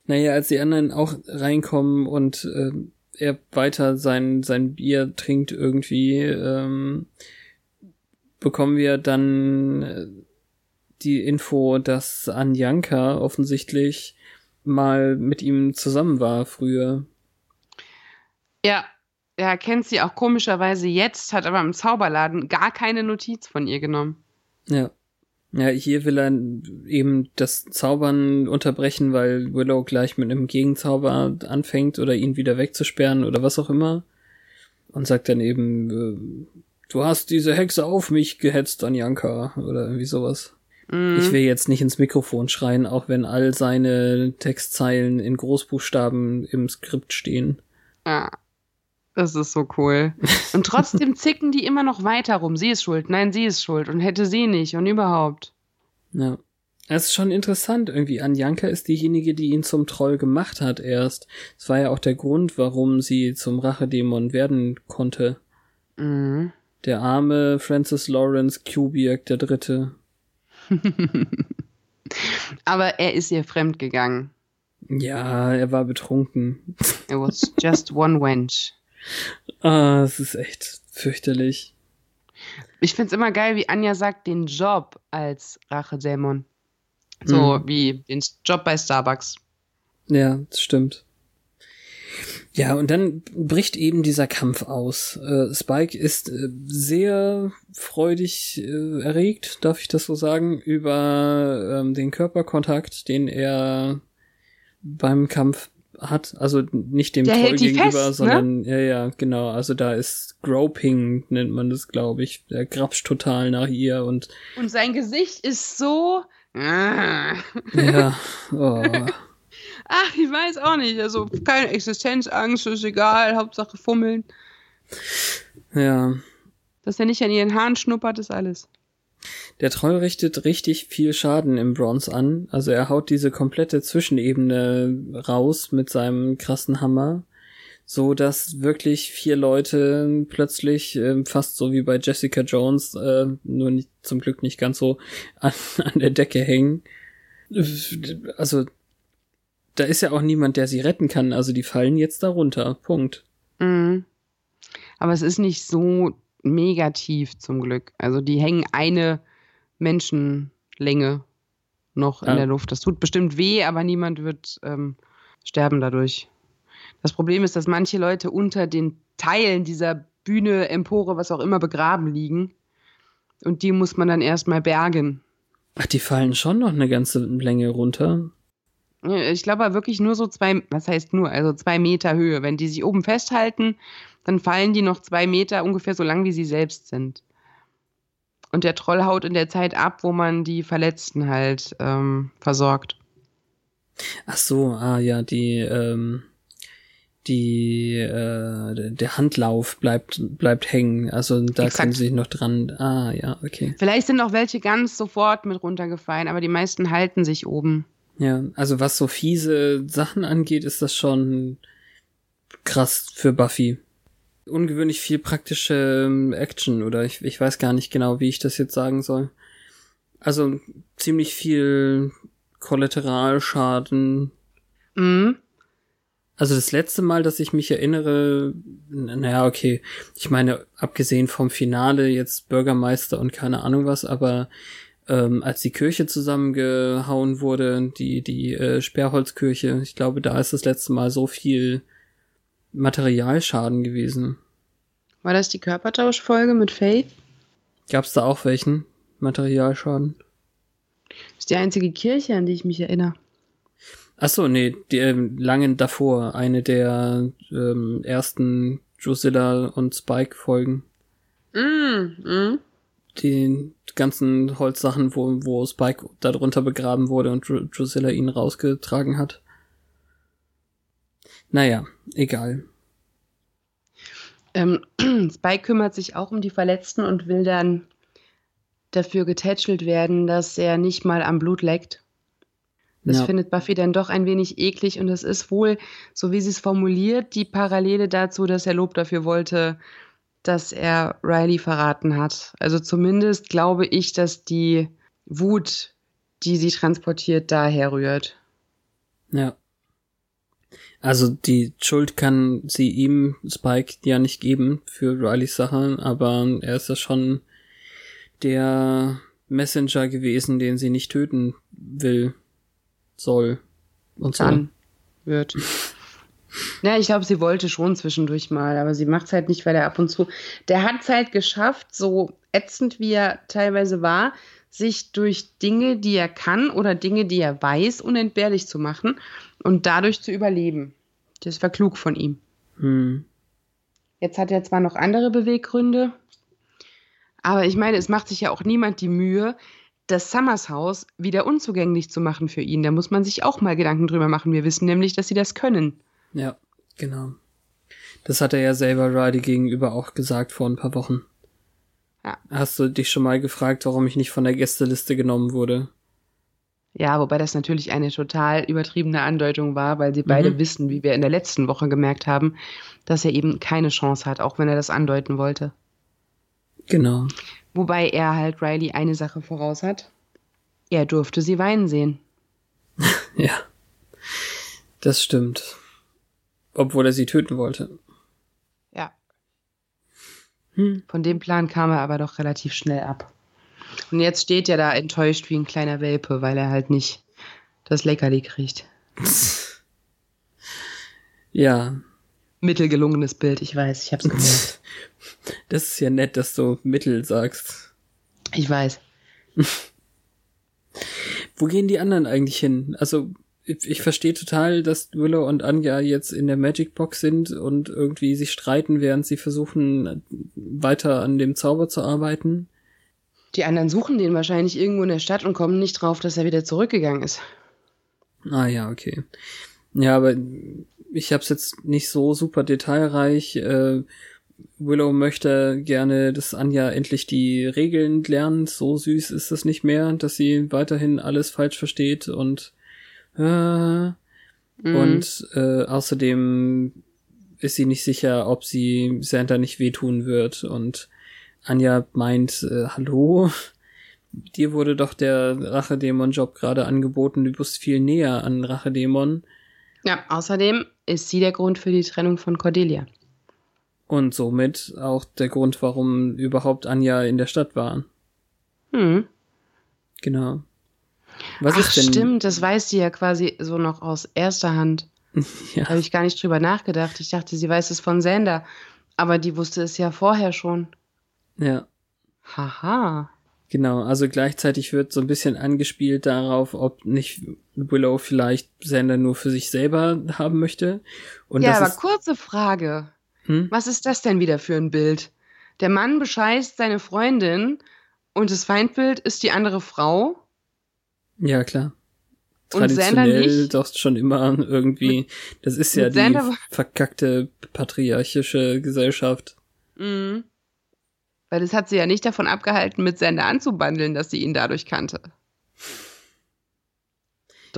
Naja, als die anderen auch reinkommen und äh, er weiter sein, sein Bier trinkt irgendwie, ähm, bekommen wir dann äh, die Info, dass Anjanka offensichtlich mal mit ihm zusammen war früher. Ja, er kennt sie auch komischerweise jetzt, hat aber im Zauberladen gar keine Notiz von ihr genommen. Ja. Ja, hier will er eben das Zaubern unterbrechen, weil Willow gleich mit einem Gegenzauber anfängt oder ihn wieder wegzusperren oder was auch immer. Und sagt dann eben, äh, du hast diese Hexe auf mich gehetzt, Anjanka, oder irgendwie sowas. Mhm. Ich will jetzt nicht ins Mikrofon schreien, auch wenn all seine Textzeilen in Großbuchstaben im Skript stehen. Ja. Das ist so cool. Und trotzdem zicken die immer noch weiter rum. Sie ist schuld. Nein, sie ist schuld. Und hätte sie nicht. Und überhaupt. Ja. Es ist schon interessant irgendwie. Anjanka ist diejenige, die ihn zum Troll gemacht hat erst. Das war ja auch der Grund, warum sie zum Rachedämon werden konnte. Mhm. Der arme Francis Lawrence Kubiak der Dritte. Aber er ist ihr fremd gegangen. Ja, er war betrunken. It was just one wench. Ah, es ist echt fürchterlich. Ich find's immer geil, wie Anja sagt, den Job als Rachedämon. So Mhm. wie den Job bei Starbucks. Ja, das stimmt. Ja, und dann bricht eben dieser Kampf aus. Äh, Spike ist äh, sehr freudig äh, erregt, darf ich das so sagen, über ähm, den Körperkontakt, den er beim Kampf hat. Also nicht dem Der Troll gegenüber, fest, ne? sondern ja, ja, genau. Also da ist Groping, nennt man das, glaube ich. Er grapscht total nach ihr und Und sein Gesicht ist so. Ja. Oh. Ach, ich weiß auch nicht. Also keine Existenzangst, ist egal, Hauptsache fummeln. Ja. Dass er nicht an ihren Haaren schnuppert, ist alles. Der Troll richtet richtig viel Schaden im Bronze an. Also er haut diese komplette Zwischenebene raus mit seinem krassen Hammer. So dass wirklich vier Leute plötzlich, äh, fast so wie bei Jessica Jones, äh, nur nicht, zum Glück nicht ganz so an, an der Decke hängen. Also, da ist ja auch niemand, der sie retten kann. Also die fallen jetzt darunter. Punkt. Mhm. Aber es ist nicht so mega tief zum Glück. Also die hängen eine Menschenlänge noch in Ah. der Luft. Das tut bestimmt weh, aber niemand wird ähm, sterben dadurch. Das Problem ist, dass manche Leute unter den Teilen dieser Bühne, Empore, was auch immer begraben liegen. Und die muss man dann erstmal bergen. Ach, die fallen schon noch eine ganze Länge runter. Ja, Ich glaube aber wirklich nur so zwei, was heißt nur, also zwei Meter Höhe. Wenn die sich oben festhalten, dann fallen die noch zwei Meter ungefähr so lang, wie sie selbst sind. Und der Troll haut in der Zeit ab, wo man die Verletzten halt ähm, versorgt. Ach so, ah ja, die, ähm, die, äh, der Handlauf bleibt, bleibt hängen. Also da Exakt. können sie sich noch dran. Ah ja, okay. Vielleicht sind auch welche ganz sofort mit runtergefallen, aber die meisten halten sich oben. Ja, also was so fiese Sachen angeht, ist das schon krass für Buffy. Ungewöhnlich viel praktische ähm, Action oder ich, ich weiß gar nicht genau, wie ich das jetzt sagen soll. Also ziemlich viel Kollateralschaden. Mhm. Also das letzte Mal, dass ich mich erinnere, naja, okay, ich meine, abgesehen vom Finale jetzt Bürgermeister und keine Ahnung was, aber ähm, als die Kirche zusammengehauen wurde, die, die äh, Sperrholzkirche, ich glaube, da ist das letzte Mal so viel Materialschaden gewesen. War das die Körpertauschfolge mit Faith? Gab es da auch welchen Materialschaden? Das ist die einzige Kirche, an die ich mich erinnere. Ach so, nee, die ähm, langen davor, eine der ähm, ersten Drusilla und Spike Folgen. Mhm. Mhm. die ganzen Holzsachen, wo, wo Spike darunter begraben wurde und Dru Drusilla ihn rausgetragen hat. Naja, egal. Ähm, Spike kümmert sich auch um die Verletzten und will dann dafür getätschelt werden, dass er nicht mal am Blut leckt. Das Ja. findet Buffy dann doch ein wenig eklig und es ist wohl, so wie sie es formuliert, die Parallele dazu, dass er Lob dafür wollte, dass er Riley verraten hat. Also zumindest glaube ich, dass die Wut, die sie transportiert, daher rührt. Ja. Also die Schuld kann sie ihm, Spike, ja nicht geben für Rileys Sache, aber er ist ja schon der Messenger gewesen, den sie nicht töten will, soll und so. Kann, wird. Ja, ich glaube, sie wollte schon zwischendurch mal, aber sie macht es halt nicht, weil er ab und zu. Der hat es halt geschafft, so ätzend wie er teilweise war, sich durch Dinge, die er kann oder Dinge, die er weiß, unentbehrlich zu machen und dadurch zu überleben. Das war klug von ihm. Hm. Jetzt hat er zwar noch andere Beweggründe, aber ich meine, es macht sich ja auch niemand die Mühe, das Summers Haus wieder unzugänglich zu machen für ihn. Da muss man sich auch mal Gedanken drüber machen. Wir wissen nämlich, dass sie das können. Ja, genau. Das hat er ja selber Riley gegenüber auch gesagt vor ein paar Wochen. Ja. Hast du dich schon mal gefragt, warum ich nicht von der Gästeliste genommen wurde? Ja, wobei das natürlich eine total übertriebene Andeutung war, weil sie beide Mhm. wissen, wie wir in der letzten Woche gemerkt haben, dass er eben keine Chance hat, auch wenn er das andeuten wollte. Genau. Wobei er halt Riley eine Sache voraus hat. Er durfte sie weinen sehen. Ja. Das stimmt. Obwohl er sie töten wollte. Hm. Von dem Plan kam er aber doch relativ schnell ab. Und jetzt steht er da enttäuscht wie ein kleiner Welpe, weil er halt nicht das Leckerli kriegt. Ja. Mittelgelungenes Bild, ich weiß, ich hab's gemerkt. Das ist ja nett, dass du Mittel sagst. Ich weiß. Wo gehen die anderen eigentlich hin? Also, ich, verstehe total, dass Willow und Anja jetzt in der Magic Box sind und irgendwie sich streiten, während sie versuchen, weiter an dem Zauber zu arbeiten. Die anderen suchen den wahrscheinlich irgendwo in der Stadt und kommen nicht drauf, dass er wieder zurückgegangen ist. Ah ja, okay. Ja, aber ich habe es jetzt nicht so super detailreich. Äh, Willow möchte gerne, dass Anja endlich die Regeln lernt. So süß ist das nicht mehr, dass sie weiterhin alles falsch versteht und äh, mhm. und äh, außerdem ist sie nicht sicher, ob sie Santa nicht wehtun wird und Anja meint, äh, hallo, dir wurde doch der Rachedämon-Job gerade angeboten, du bist viel näher an Rachedämon. Ja, außerdem ist sie der Grund für die Trennung von Cordelia. Und somit auch der Grund, warum überhaupt Anja in der Stadt war. Hm. Genau. Was Ach, ist denn? Stimmt, das weiß sie ja quasi so noch aus erster Hand. ja. Da habe ich gar nicht drüber nachgedacht. Ich dachte, sie weiß es von Sander. Aber die wusste es ja vorher schon. Ja. Haha. Genau, also gleichzeitig wird so ein bisschen angespielt darauf, ob nicht Willow vielleicht Sander nur für sich selber haben möchte. Und ja, aber kurze Frage. Hm? Was ist das denn wieder für ein Bild? Der Mann bescheißt seine Freundin und das Feindbild ist die andere Frau? Ja, klar. Traditionell doch schon immer irgendwie. Das ist ja die verkackte patriarchische Gesellschaft. Mhm. Weil das hat sie ja nicht davon abgehalten, mit Sender anzubandeln, dass sie ihn dadurch kannte.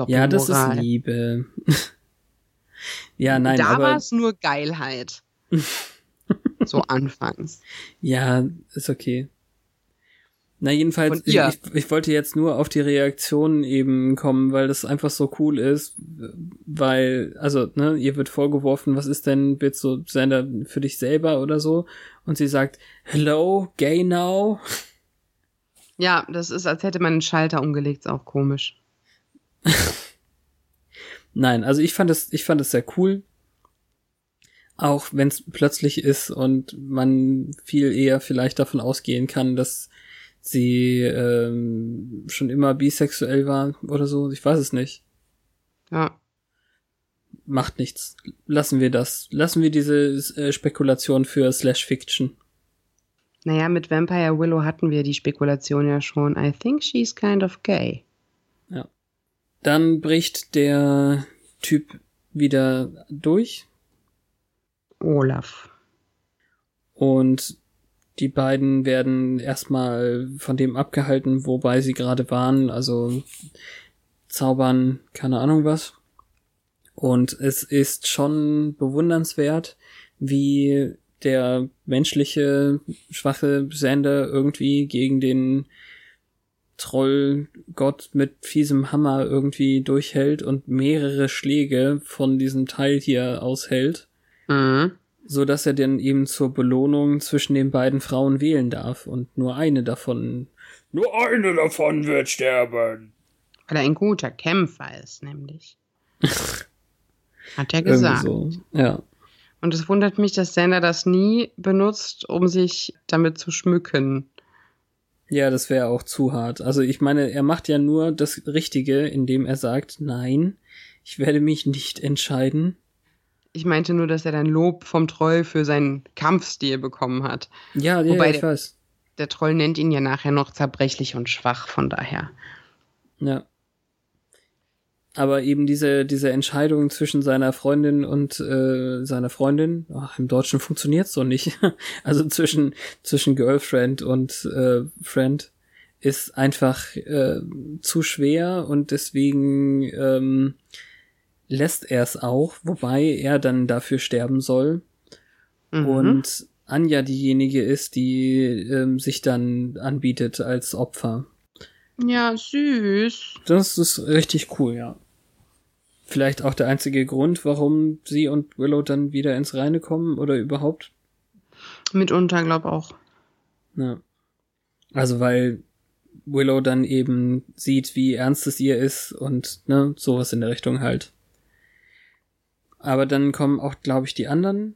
Ja, das ist Liebe. ja, nein, da aber. Da war es nur Geilheit. so anfangs. Ja, ist okay. Na, jedenfalls, ich, ich, wollte jetzt nur auf die Reaktion eben kommen, weil das einfach so cool ist, weil, also, ne, ihr wird vorgeworfen, was ist denn, willst du Sender für dich selber oder so? Und sie sagt, hello, gay now? Ja, das ist, als hätte man einen Schalter umgelegt, ist auch komisch. Nein, also ich fand es, ich fand es sehr cool. Auch wenn es plötzlich ist und man viel eher vielleicht davon ausgehen kann, dass sie ähm, schon immer bisexuell war oder so. Ich weiß es nicht. Ja. Macht nichts. Lassen wir das. Lassen wir diese äh, Spekulation für Slash Fiction. Naja, mit Vampire Willow hatten wir die Spekulation ja schon. I think she's kind of gay. Ja. Dann bricht der Typ wieder durch. Olaf. Und die beiden werden erstmal von dem abgehalten, wobei sie gerade waren, also zaubern, keine Ahnung was. Und es ist schon bewundernswert, wie der menschliche, schwache Sender irgendwie gegen den Trollgott mit fiesem Hammer irgendwie durchhält und mehrere Schläge von diesem Teil hier aushält. Mhm so dass er dann eben zur Belohnung zwischen den beiden Frauen wählen darf und nur eine davon, nur eine davon wird sterben. Weil er ein guter Kämpfer ist, nämlich. Hat er gesagt. So. Ja. Und es wundert mich, dass Sander das nie benutzt, um sich damit zu schmücken. Ja, das wäre auch zu hart. Also ich meine, er macht ja nur das Richtige, indem er sagt, nein, ich werde mich nicht entscheiden. Ich meinte nur, dass er dann Lob vom Troll für seinen Kampfstil bekommen hat. Ja, ja, Wobei ich der, weiß. Der Troll nennt ihn ja nachher noch zerbrechlich und schwach, von daher. Ja. Aber eben diese, diese Entscheidung zwischen seiner Freundin und äh, seiner Freundin, ach, im Deutschen funktioniert's so nicht. also zwischen, zwischen Girlfriend und äh, Friend ist einfach äh, zu schwer und deswegen ähm, lässt er es auch, wobei er dann dafür sterben soll. Mhm. Und Anja diejenige ist, die ähm, sich dann anbietet als Opfer. Ja, süß. Das ist richtig cool, ja. Vielleicht auch der einzige Grund, warum sie und Willow dann wieder ins Reine kommen oder überhaupt? Mitunter, glaub auch. Ja. Also weil Willow dann eben sieht, wie ernst es ihr ist und ne, sowas in der Richtung halt. Aber dann kommen auch, glaube ich, die anderen.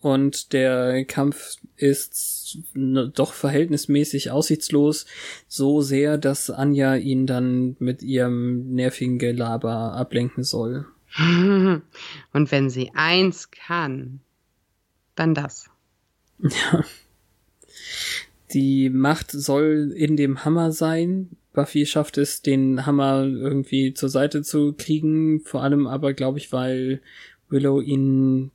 Und der Kampf ist doch verhältnismäßig aussichtslos, so sehr, dass Anja ihn dann mit ihrem nervigen Gelaber ablenken soll. Und wenn sie eins kann, dann das. Ja. die Macht soll in dem Hammer sein. Buffy schafft es, den Hammer irgendwie zur Seite zu kriegen, vor allem aber, glaube ich, weil Willow ihn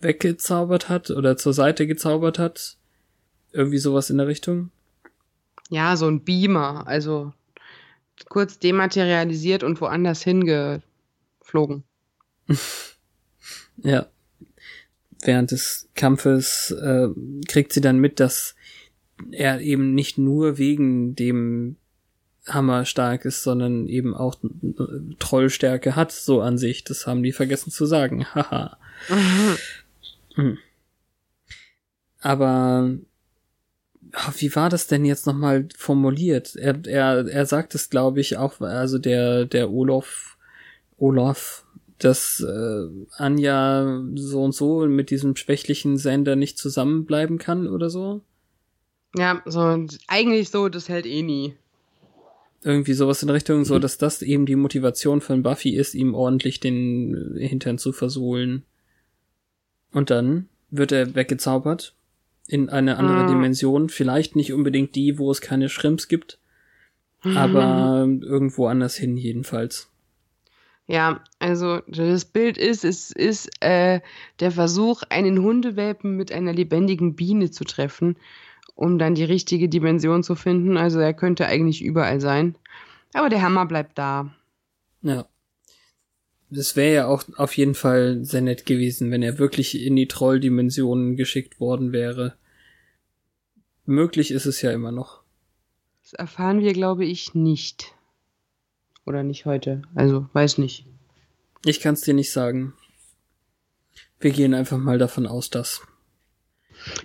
weggezaubert hat oder zur Seite gezaubert hat. Irgendwie sowas in der Richtung. Ja, so ein Beamer, also kurz dematerialisiert und woanders hingeflogen. ja. Während des Kampfes äh, kriegt sie dann mit, dass er eben nicht nur wegen dem Hammer stark ist, sondern eben auch Trollstärke hat, so an sich. Das haben die vergessen zu sagen. Haha. mhm. Aber wie war das denn jetzt nochmal formuliert? Er, er, er sagt es, glaube ich, auch, also der, der Olaf, Olaf, dass äh, Anja so und so mit diesem schwächlichen Sender nicht zusammenbleiben kann oder so. Ja, so eigentlich so, das hält eh nie. Irgendwie sowas in Richtung, so dass das eben die Motivation von Buffy ist, ihm ordentlich den Hintern zu versohlen. Und dann wird er weggezaubert in eine andere ah. Dimension. Vielleicht nicht unbedingt die, wo es keine Shrimps gibt, mhm. aber irgendwo anders hin jedenfalls. Ja, also das Bild ist, es ist äh, der Versuch, einen Hundewelpen mit einer lebendigen Biene zu treffen, um dann die richtige Dimension zu finden. Also er könnte eigentlich überall sein. Aber der Hammer bleibt da. Ja. Das wäre ja auch auf jeden Fall sehr nett gewesen, wenn er wirklich in die Trolldimensionen geschickt worden wäre. Möglich ist es ja immer noch. Das erfahren wir, glaube ich, nicht. Oder nicht heute. Also, weiß nicht. Ich kann es dir nicht sagen. Wir gehen einfach mal davon aus, dass.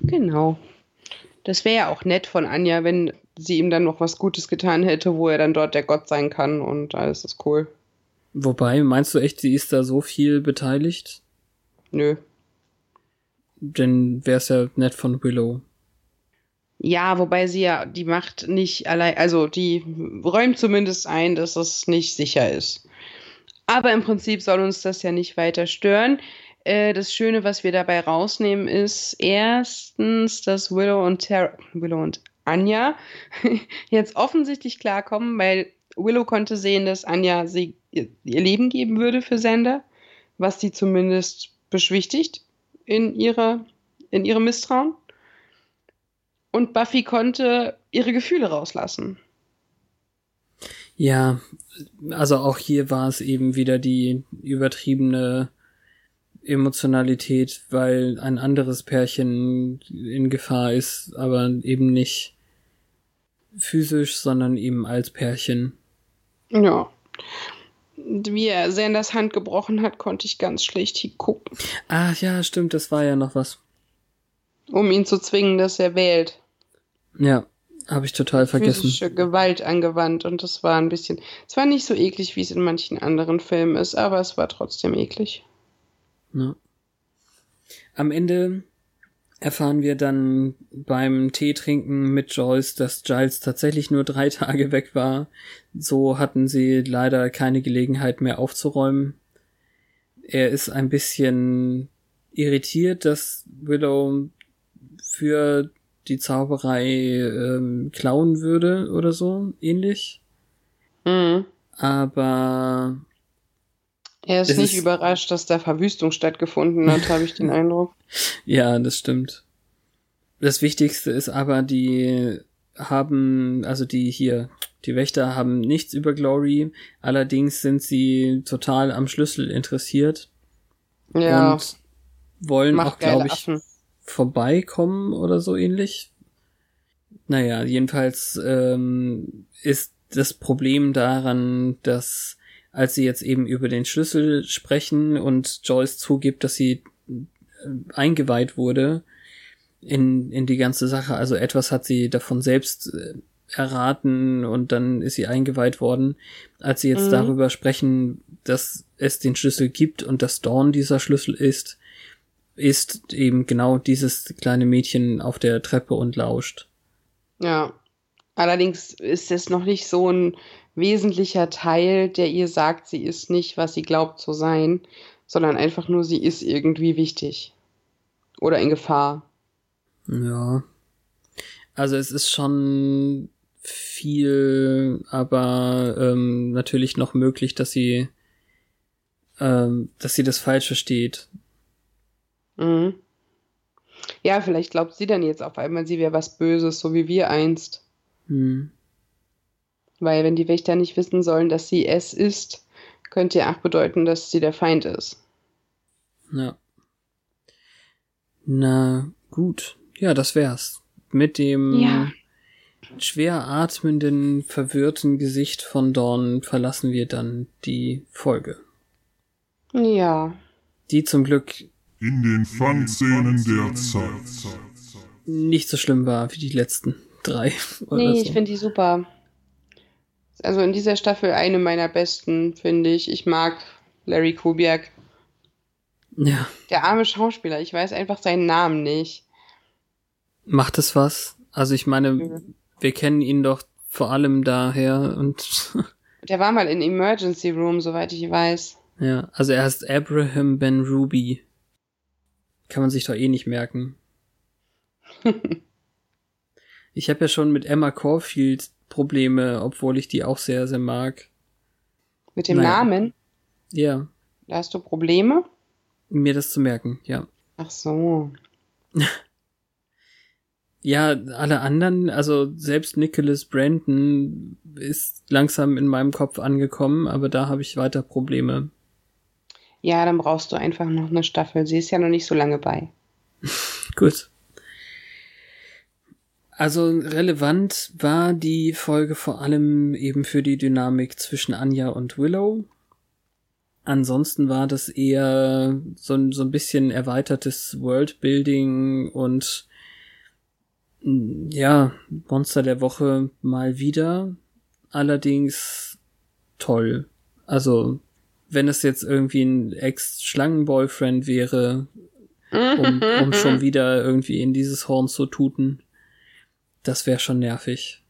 Genau. Das wäre ja auch nett von Anja, wenn sie ihm dann noch was Gutes getan hätte, wo er dann dort der Gott sein kann und alles ist cool. Wobei, meinst du echt, sie ist da so viel beteiligt? Nö. Denn wäre es ja nett von Willow. Ja, wobei sie ja die Macht nicht allein, also die räumt zumindest ein, dass es nicht sicher ist. Aber im Prinzip soll uns das ja nicht weiter stören. Äh, das Schöne, was wir dabei rausnehmen, ist erstens, dass Willow und Ter Willow und Anja jetzt offensichtlich klarkommen, weil Willow konnte sehen, dass Anja sie ihr, Leben geben würde für Sender, was sie zumindest beschwichtigt in ihrer in ihrem Misstrauen. Und Buffy konnte ihre Gefühle rauslassen. Ja, also auch hier war es eben wieder die übertriebene Emotionalität, weil ein anderes Pärchen in Gefahr ist, aber eben nicht physisch, sondern eben als Pärchen. Ja. Wie er Sanders Hand gebrochen hat, konnte ich ganz schlecht gucken. Ah, ja, stimmt, das war ja noch was. Um ihn zu zwingen, dass er wählt. Ja, habe ich total vergessen. Physische Gewalt angewandt und das war ein bisschen, es war nicht so eklig, wie es in manchen anderen Filmen ist, aber es war trotzdem eklig. Ja. Am Ende erfahren wir dann beim Teetrinken mit Joyce, dass Giles tatsächlich nur drei Tage weg war. So hatten sie leider keine Gelegenheit mehr aufzuräumen. Er ist ein bisschen irritiert, dass Willow für die Zauberei ähm, klauen würde oder so, ähnlich. Mhm. Aber er ist nicht ist überrascht, dass da Verwüstung stattgefunden hat, habe ich den Eindruck. Ja, das stimmt. Das Wichtigste ist aber, die haben, also die hier, die Wächter haben nichts über Glory, allerdings sind sie total am Schlüssel interessiert. Ja. Und wollen auch, glaube ich, Affen vorbeikommen oder so ähnlich. Naja, jedenfalls ähm, ist das Problem daran, dass als sie jetzt eben über den Schlüssel sprechen und Joyce zugibt, dass sie äh, eingeweiht wurde in, in die ganze Sache, also etwas hat sie davon selbst äh, erraten und dann ist sie eingeweiht worden. Als sie jetzt mhm. darüber sprechen, dass es den Schlüssel gibt und dass Dawn dieser Schlüssel ist, ist eben genau dieses kleine Mädchen auf der Treppe und lauscht. Ja. Allerdings ist es noch nicht so ein wesentlicher Teil, der ihr sagt, sie ist nicht, was sie glaubt zu sein, sondern einfach nur, sie ist irgendwie wichtig. Oder in Gefahr. Ja. Also es ist schon viel, aber ähm, natürlich noch möglich, dass sie, ähm, dass sie das falsch versteht. Mhm. Ja, vielleicht glaubt sie dann jetzt auf einmal, sie wäre was Böses, so wie wir einst. Hm. Weil wenn die Wächter nicht wissen sollen, dass sie es ist, könnte ja auch bedeuten, dass sie der Feind ist. Ja. Na gut. Ja, das wär's. Mit dem Ja. schwer atmenden, verwirrten Gesicht von Dawn verlassen wir dann die Folge. Ja. Die zum Glück In den Fangszenen der Zeit. nicht so schlimm war wie die letzten drei. Oder Nee, so. ich finde die super. Also in dieser Staffel eine meiner besten, finde ich. Ich mag Larry Kubiak. ja, Der arme Schauspieler, ich weiß einfach seinen Namen nicht. macht es was? Also ich meine, wir kennen ihn doch vor allem daher und Der war mal in Emergency Room, soweit ich weiß. ja, also er heißt Abraham Ben Ruby. Kann man sich doch eh nicht merken. ich habe ja schon mit Emma Caulfield Probleme, obwohl ich die auch sehr, sehr mag. Mit dem Naja. Namen, Ja, da hast du Probleme? mir das zu merken, ja. Ach so. Ja, alle anderen, also selbst Nicholas Brandon ist langsam in meinem Kopf angekommen, aber da habe ich weiter Probleme. Ja, dann brauchst du einfach noch eine Staffel. Sie ist ja noch nicht so lange bei. Gut. Also relevant war die Folge vor allem eben für die Dynamik zwischen Anja und Willow. Ansonsten war das eher so, ein- so ein bisschen erweitertes Worldbuilding und mm, ja, Monster der Woche mal wieder. Allerdings toll. Also, wenn es jetzt irgendwie ein Ex-Schlangenboyfriend wäre, um, um schon wieder irgendwie in dieses Horn zu tuten. Das wäre schon nervig.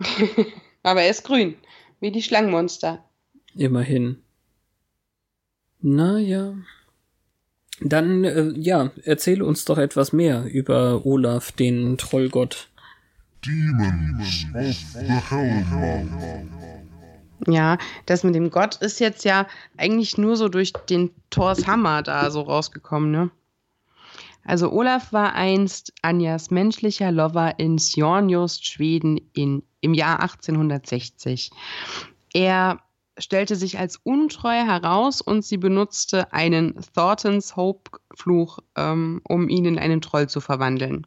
Aber er ist grün, wie die Schlangenmonster. Immerhin. Naja. Dann, äh, ja, erzähle uns doch etwas mehr über Olaf, den Trollgott. Demons of the Hellmouth. Ja, das mit dem Gott ist jetzt ja eigentlich nur so durch den Thors Hammer da so rausgekommen, ne? Also Olaf war einst Anjas menschlicher Lover in Sjornjost, Schweden in, im Jahr 1860. Er stellte sich als untreu heraus und sie benutzte einen Thorntons Hope-Fluch, ähm, um ihn in einen Troll zu verwandeln.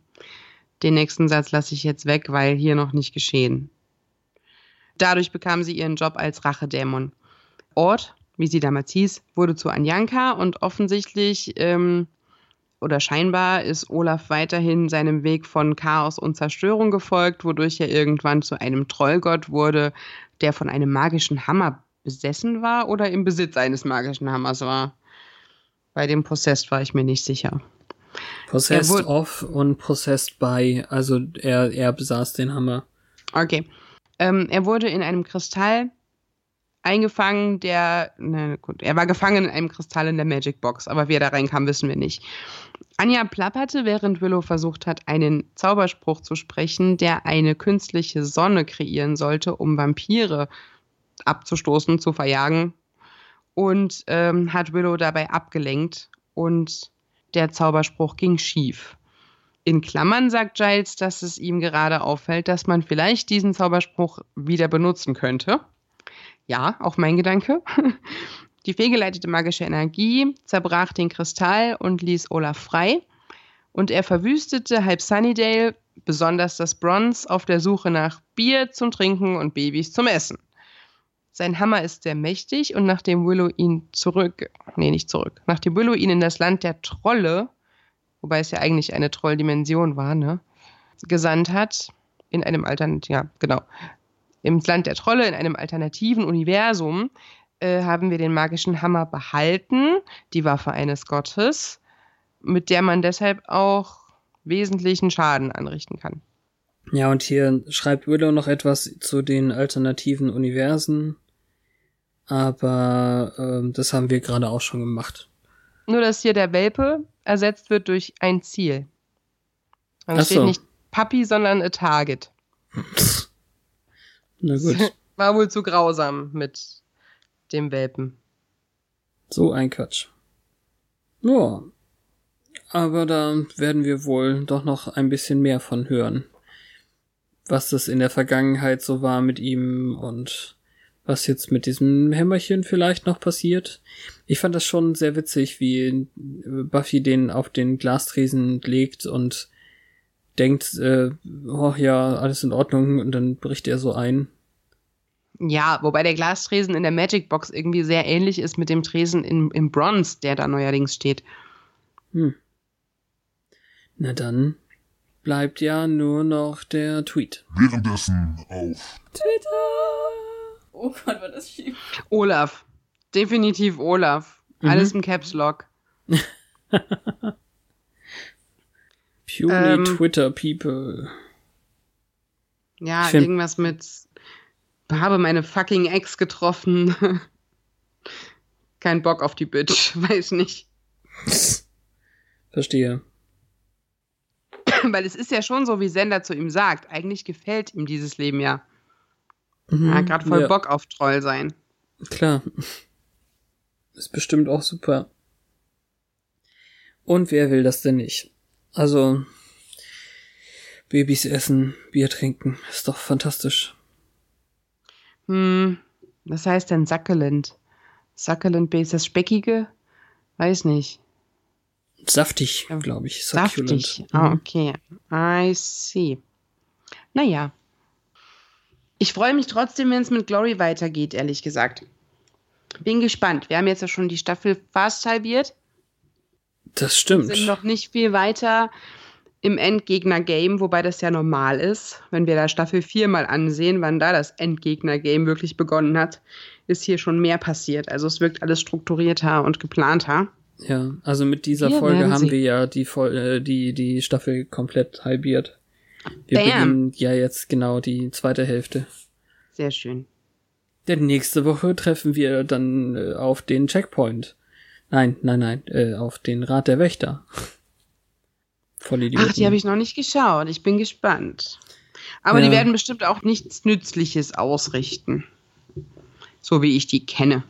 Den nächsten Satz lasse ich jetzt weg, weil hier noch nicht geschehen. Dadurch bekam sie ihren Job als Rachedämon. Ort, wie sie damals hieß, wurde zu Anjanka und offensichtlich ähm, oder scheinbar ist Olaf weiterhin seinem Weg von Chaos und Zerstörung gefolgt, wodurch er irgendwann zu einem Trollgott wurde, der von einem magischen Hammer besessen war oder im Besitz eines magischen Hammers war. Bei dem Possessed war ich mir nicht sicher. Possessed of und Possessed by. Also er, er besaß den Hammer. Okay. Ähm, er wurde in einem Kristall eingefangen, der, na gut, er war gefangen in einem Kristall in der Magic Box, aber wie er da reinkam, wissen wir nicht. Anja plapperte, während Willow versucht hat, einen Zauberspruch zu sprechen, der eine künstliche Sonne kreieren sollte, um Vampire abzustoßen, zu verjagen. Und ähm, hat Willow dabei abgelenkt und der Zauberspruch ging schief. In Klammern sagt Giles, dass es ihm gerade auffällt, dass man vielleicht diesen Zauberspruch wieder benutzen könnte. Ja, auch mein Gedanke. Die fehlgeleitete magische Energie zerbrach den Kristall und ließ Olaf frei. Und er verwüstete halb Sunnydale, besonders das Bronze, auf der Suche nach Bier zum Trinken und Babys zum Essen. Sein Hammer ist sehr mächtig und nachdem Willow ihn zurück, nee, nicht zurück, nachdem Willow ihn in das Land der Trolle wobei es ja eigentlich eine Trolldimension war, ne, gesandt hat, in einem alternativen, ja, genau, im Land der Trolle, in einem alternativen Universum, äh, haben wir den magischen Hammer behalten, die Waffe eines Gottes, mit der man deshalb auch wesentlichen Schaden anrichten kann. Ja, und hier schreibt Willow noch etwas zu den alternativen Universen. Aber ähm, das haben wir gerade auch schon gemacht. Nur, dass hier der Welpe ersetzt wird durch ein Ziel. Ach steht so. nicht Puppy, sondern a Target. Na gut, War wohl zu grausam mit dem Welpen. so ein Quatsch. Ja. Aber da werden wir wohl doch noch ein bisschen mehr von hören. Was das in der Vergangenheit so war mit ihm und was jetzt mit diesem Hämmerchen vielleicht noch passiert. Ich fand das schon sehr witzig, wie Buffy den auf den Glastresen legt und denkt, äh, oh ja, alles in Ordnung und dann bricht er so ein. Ja, wobei der Glastresen in der Magic Box irgendwie sehr ähnlich ist mit dem Tresen in, im Bronze, der da neuerdings steht. Hm. Na dann bleibt ja nur noch der Tweet. Währenddessen auf Oh Gott, war das schief. Olaf. Definitiv Olaf. Mhm. Alles im Caps Lock. Purely Ähm. Twitter People. Ja, Ich find- irgendwas mit habe meine fucking Ex getroffen. Kein Bock auf die Bitch, weiß nicht. Verstehe. Weil es ist ja schon so, wie Sender zu ihm sagt. Eigentlich gefällt ihm dieses Leben ja. Mhm, Er hat gerade voll ja, Bock auf Troll sein. Klar. Ist bestimmt auch super. Und wer will das denn nicht? Also, Babys essen, Bier trinken, ist doch fantastisch. Hm, was heißt denn Succulent? Succulent ist das Speckige? Weiß nicht. Saftig, glaube ich. Succulent. Saftig. Ah, Mhm. okay. I see. Naja. Ich freue mich trotzdem, wenn es mit Glory weitergeht, ehrlich gesagt. Bin gespannt. Wir haben jetzt ja schon die Staffel fast halbiert. Das stimmt. Sind noch nicht viel weiter im Endgegner-Game, wobei das ja normal ist. Wenn wir da Staffel 4 mal ansehen, wann da das Endgegner-Game wirklich begonnen hat, ist hier schon mehr passiert. Also es wirkt alles strukturierter und geplanter. Ja, also mit dieser Wir Folge haben wir ja die, Fol äh, die, die Staffel komplett halbiert. Wir Bam. beginnen ja jetzt genau die zweite Hälfte. Sehr schön. Denn nächste Woche treffen wir dann äh, auf den Checkpoint. Nein, nein, nein, äh, auf den Rat der Wächter. Voll Idioten. Ach, die habe ich noch nicht geschaut. Ich bin gespannt. Aber Ja. die werden bestimmt auch nichts Nützliches ausrichten. So wie ich die kenne.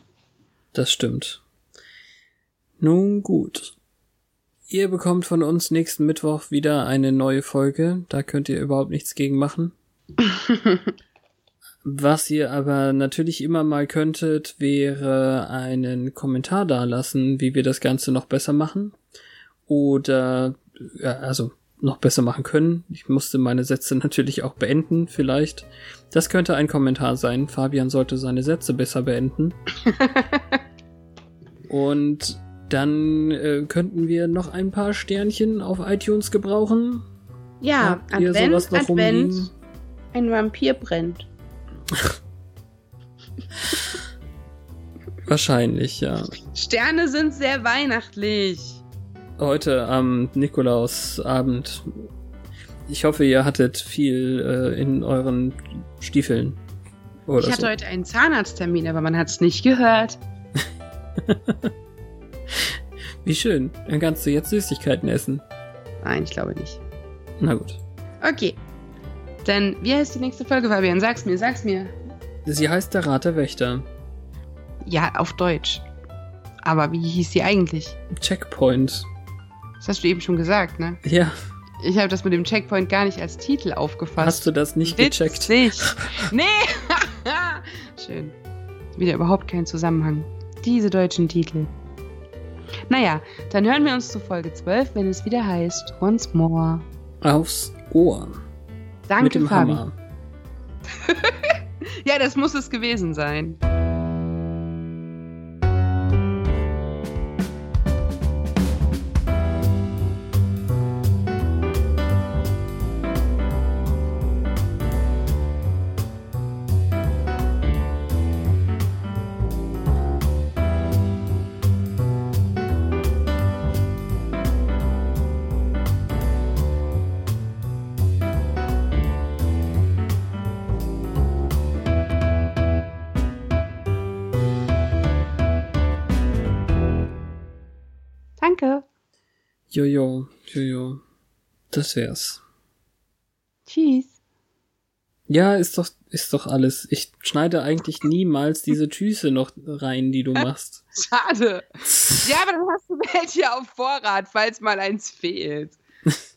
Das stimmt. Nun gut. Ihr bekommt von uns nächsten Mittwoch wieder eine neue Folge. Da könnt ihr überhaupt nichts gegen machen. Was ihr aber natürlich immer mal könntet, wäre einen Kommentar dalassen, wie wir das Ganze noch besser machen. Oder, ja, also noch besser machen können. Ich musste meine Sätze natürlich auch beenden, vielleicht. Das könnte ein Kommentar sein. Fabian sollte seine Sätze besser beenden. Und dann äh, könnten wir noch ein paar Sternchen auf iTunes gebrauchen. Ja, Habt Advent, noch rumliegen? Advent. Ein Vampir brennt. Wahrscheinlich, ja. Sterne sind sehr weihnachtlich. Heute am Nikolausabend. Ich hoffe, ihr hattet viel äh, in euren Stiefeln. Oder ich hatte so. heute einen Zahnarzttermin, aber man hat es nicht gehört. Wie schön. Dann kannst du jetzt Süßigkeiten essen. Nein, ich glaube nicht. Na gut. Okay. Dann, wie heißt die nächste Folge, Fabian? Sag's mir, sag's mir. Sie heißt der Rat der Wächter. Ja, auf Deutsch. Aber wie hieß sie eigentlich? Checkpoint. Das hast du eben schon gesagt, ne? Ja, Ich habe das mit dem Checkpoint gar nicht als Titel aufgefasst. hast du das nicht gecheckt? Witzig. Nee. Schön. Wieder überhaupt kein Zusammenhang. Diese deutschen Titel. Naja, dann hören wir uns zu Folge 12, wenn es wieder heißt Once More. Aufs Ohr. Danke, mit dem Fabi. Hammer. Ja, das muss es gewesen sein. Jojo, jojo. Das wär's. Tschüss. Ja, ist doch, ist doch alles. Ich schneide eigentlich niemals diese Tschüsse noch rein, die du machst. Schade. Ja, aber dann hast du welche auf Vorrat, falls mal eins fehlt.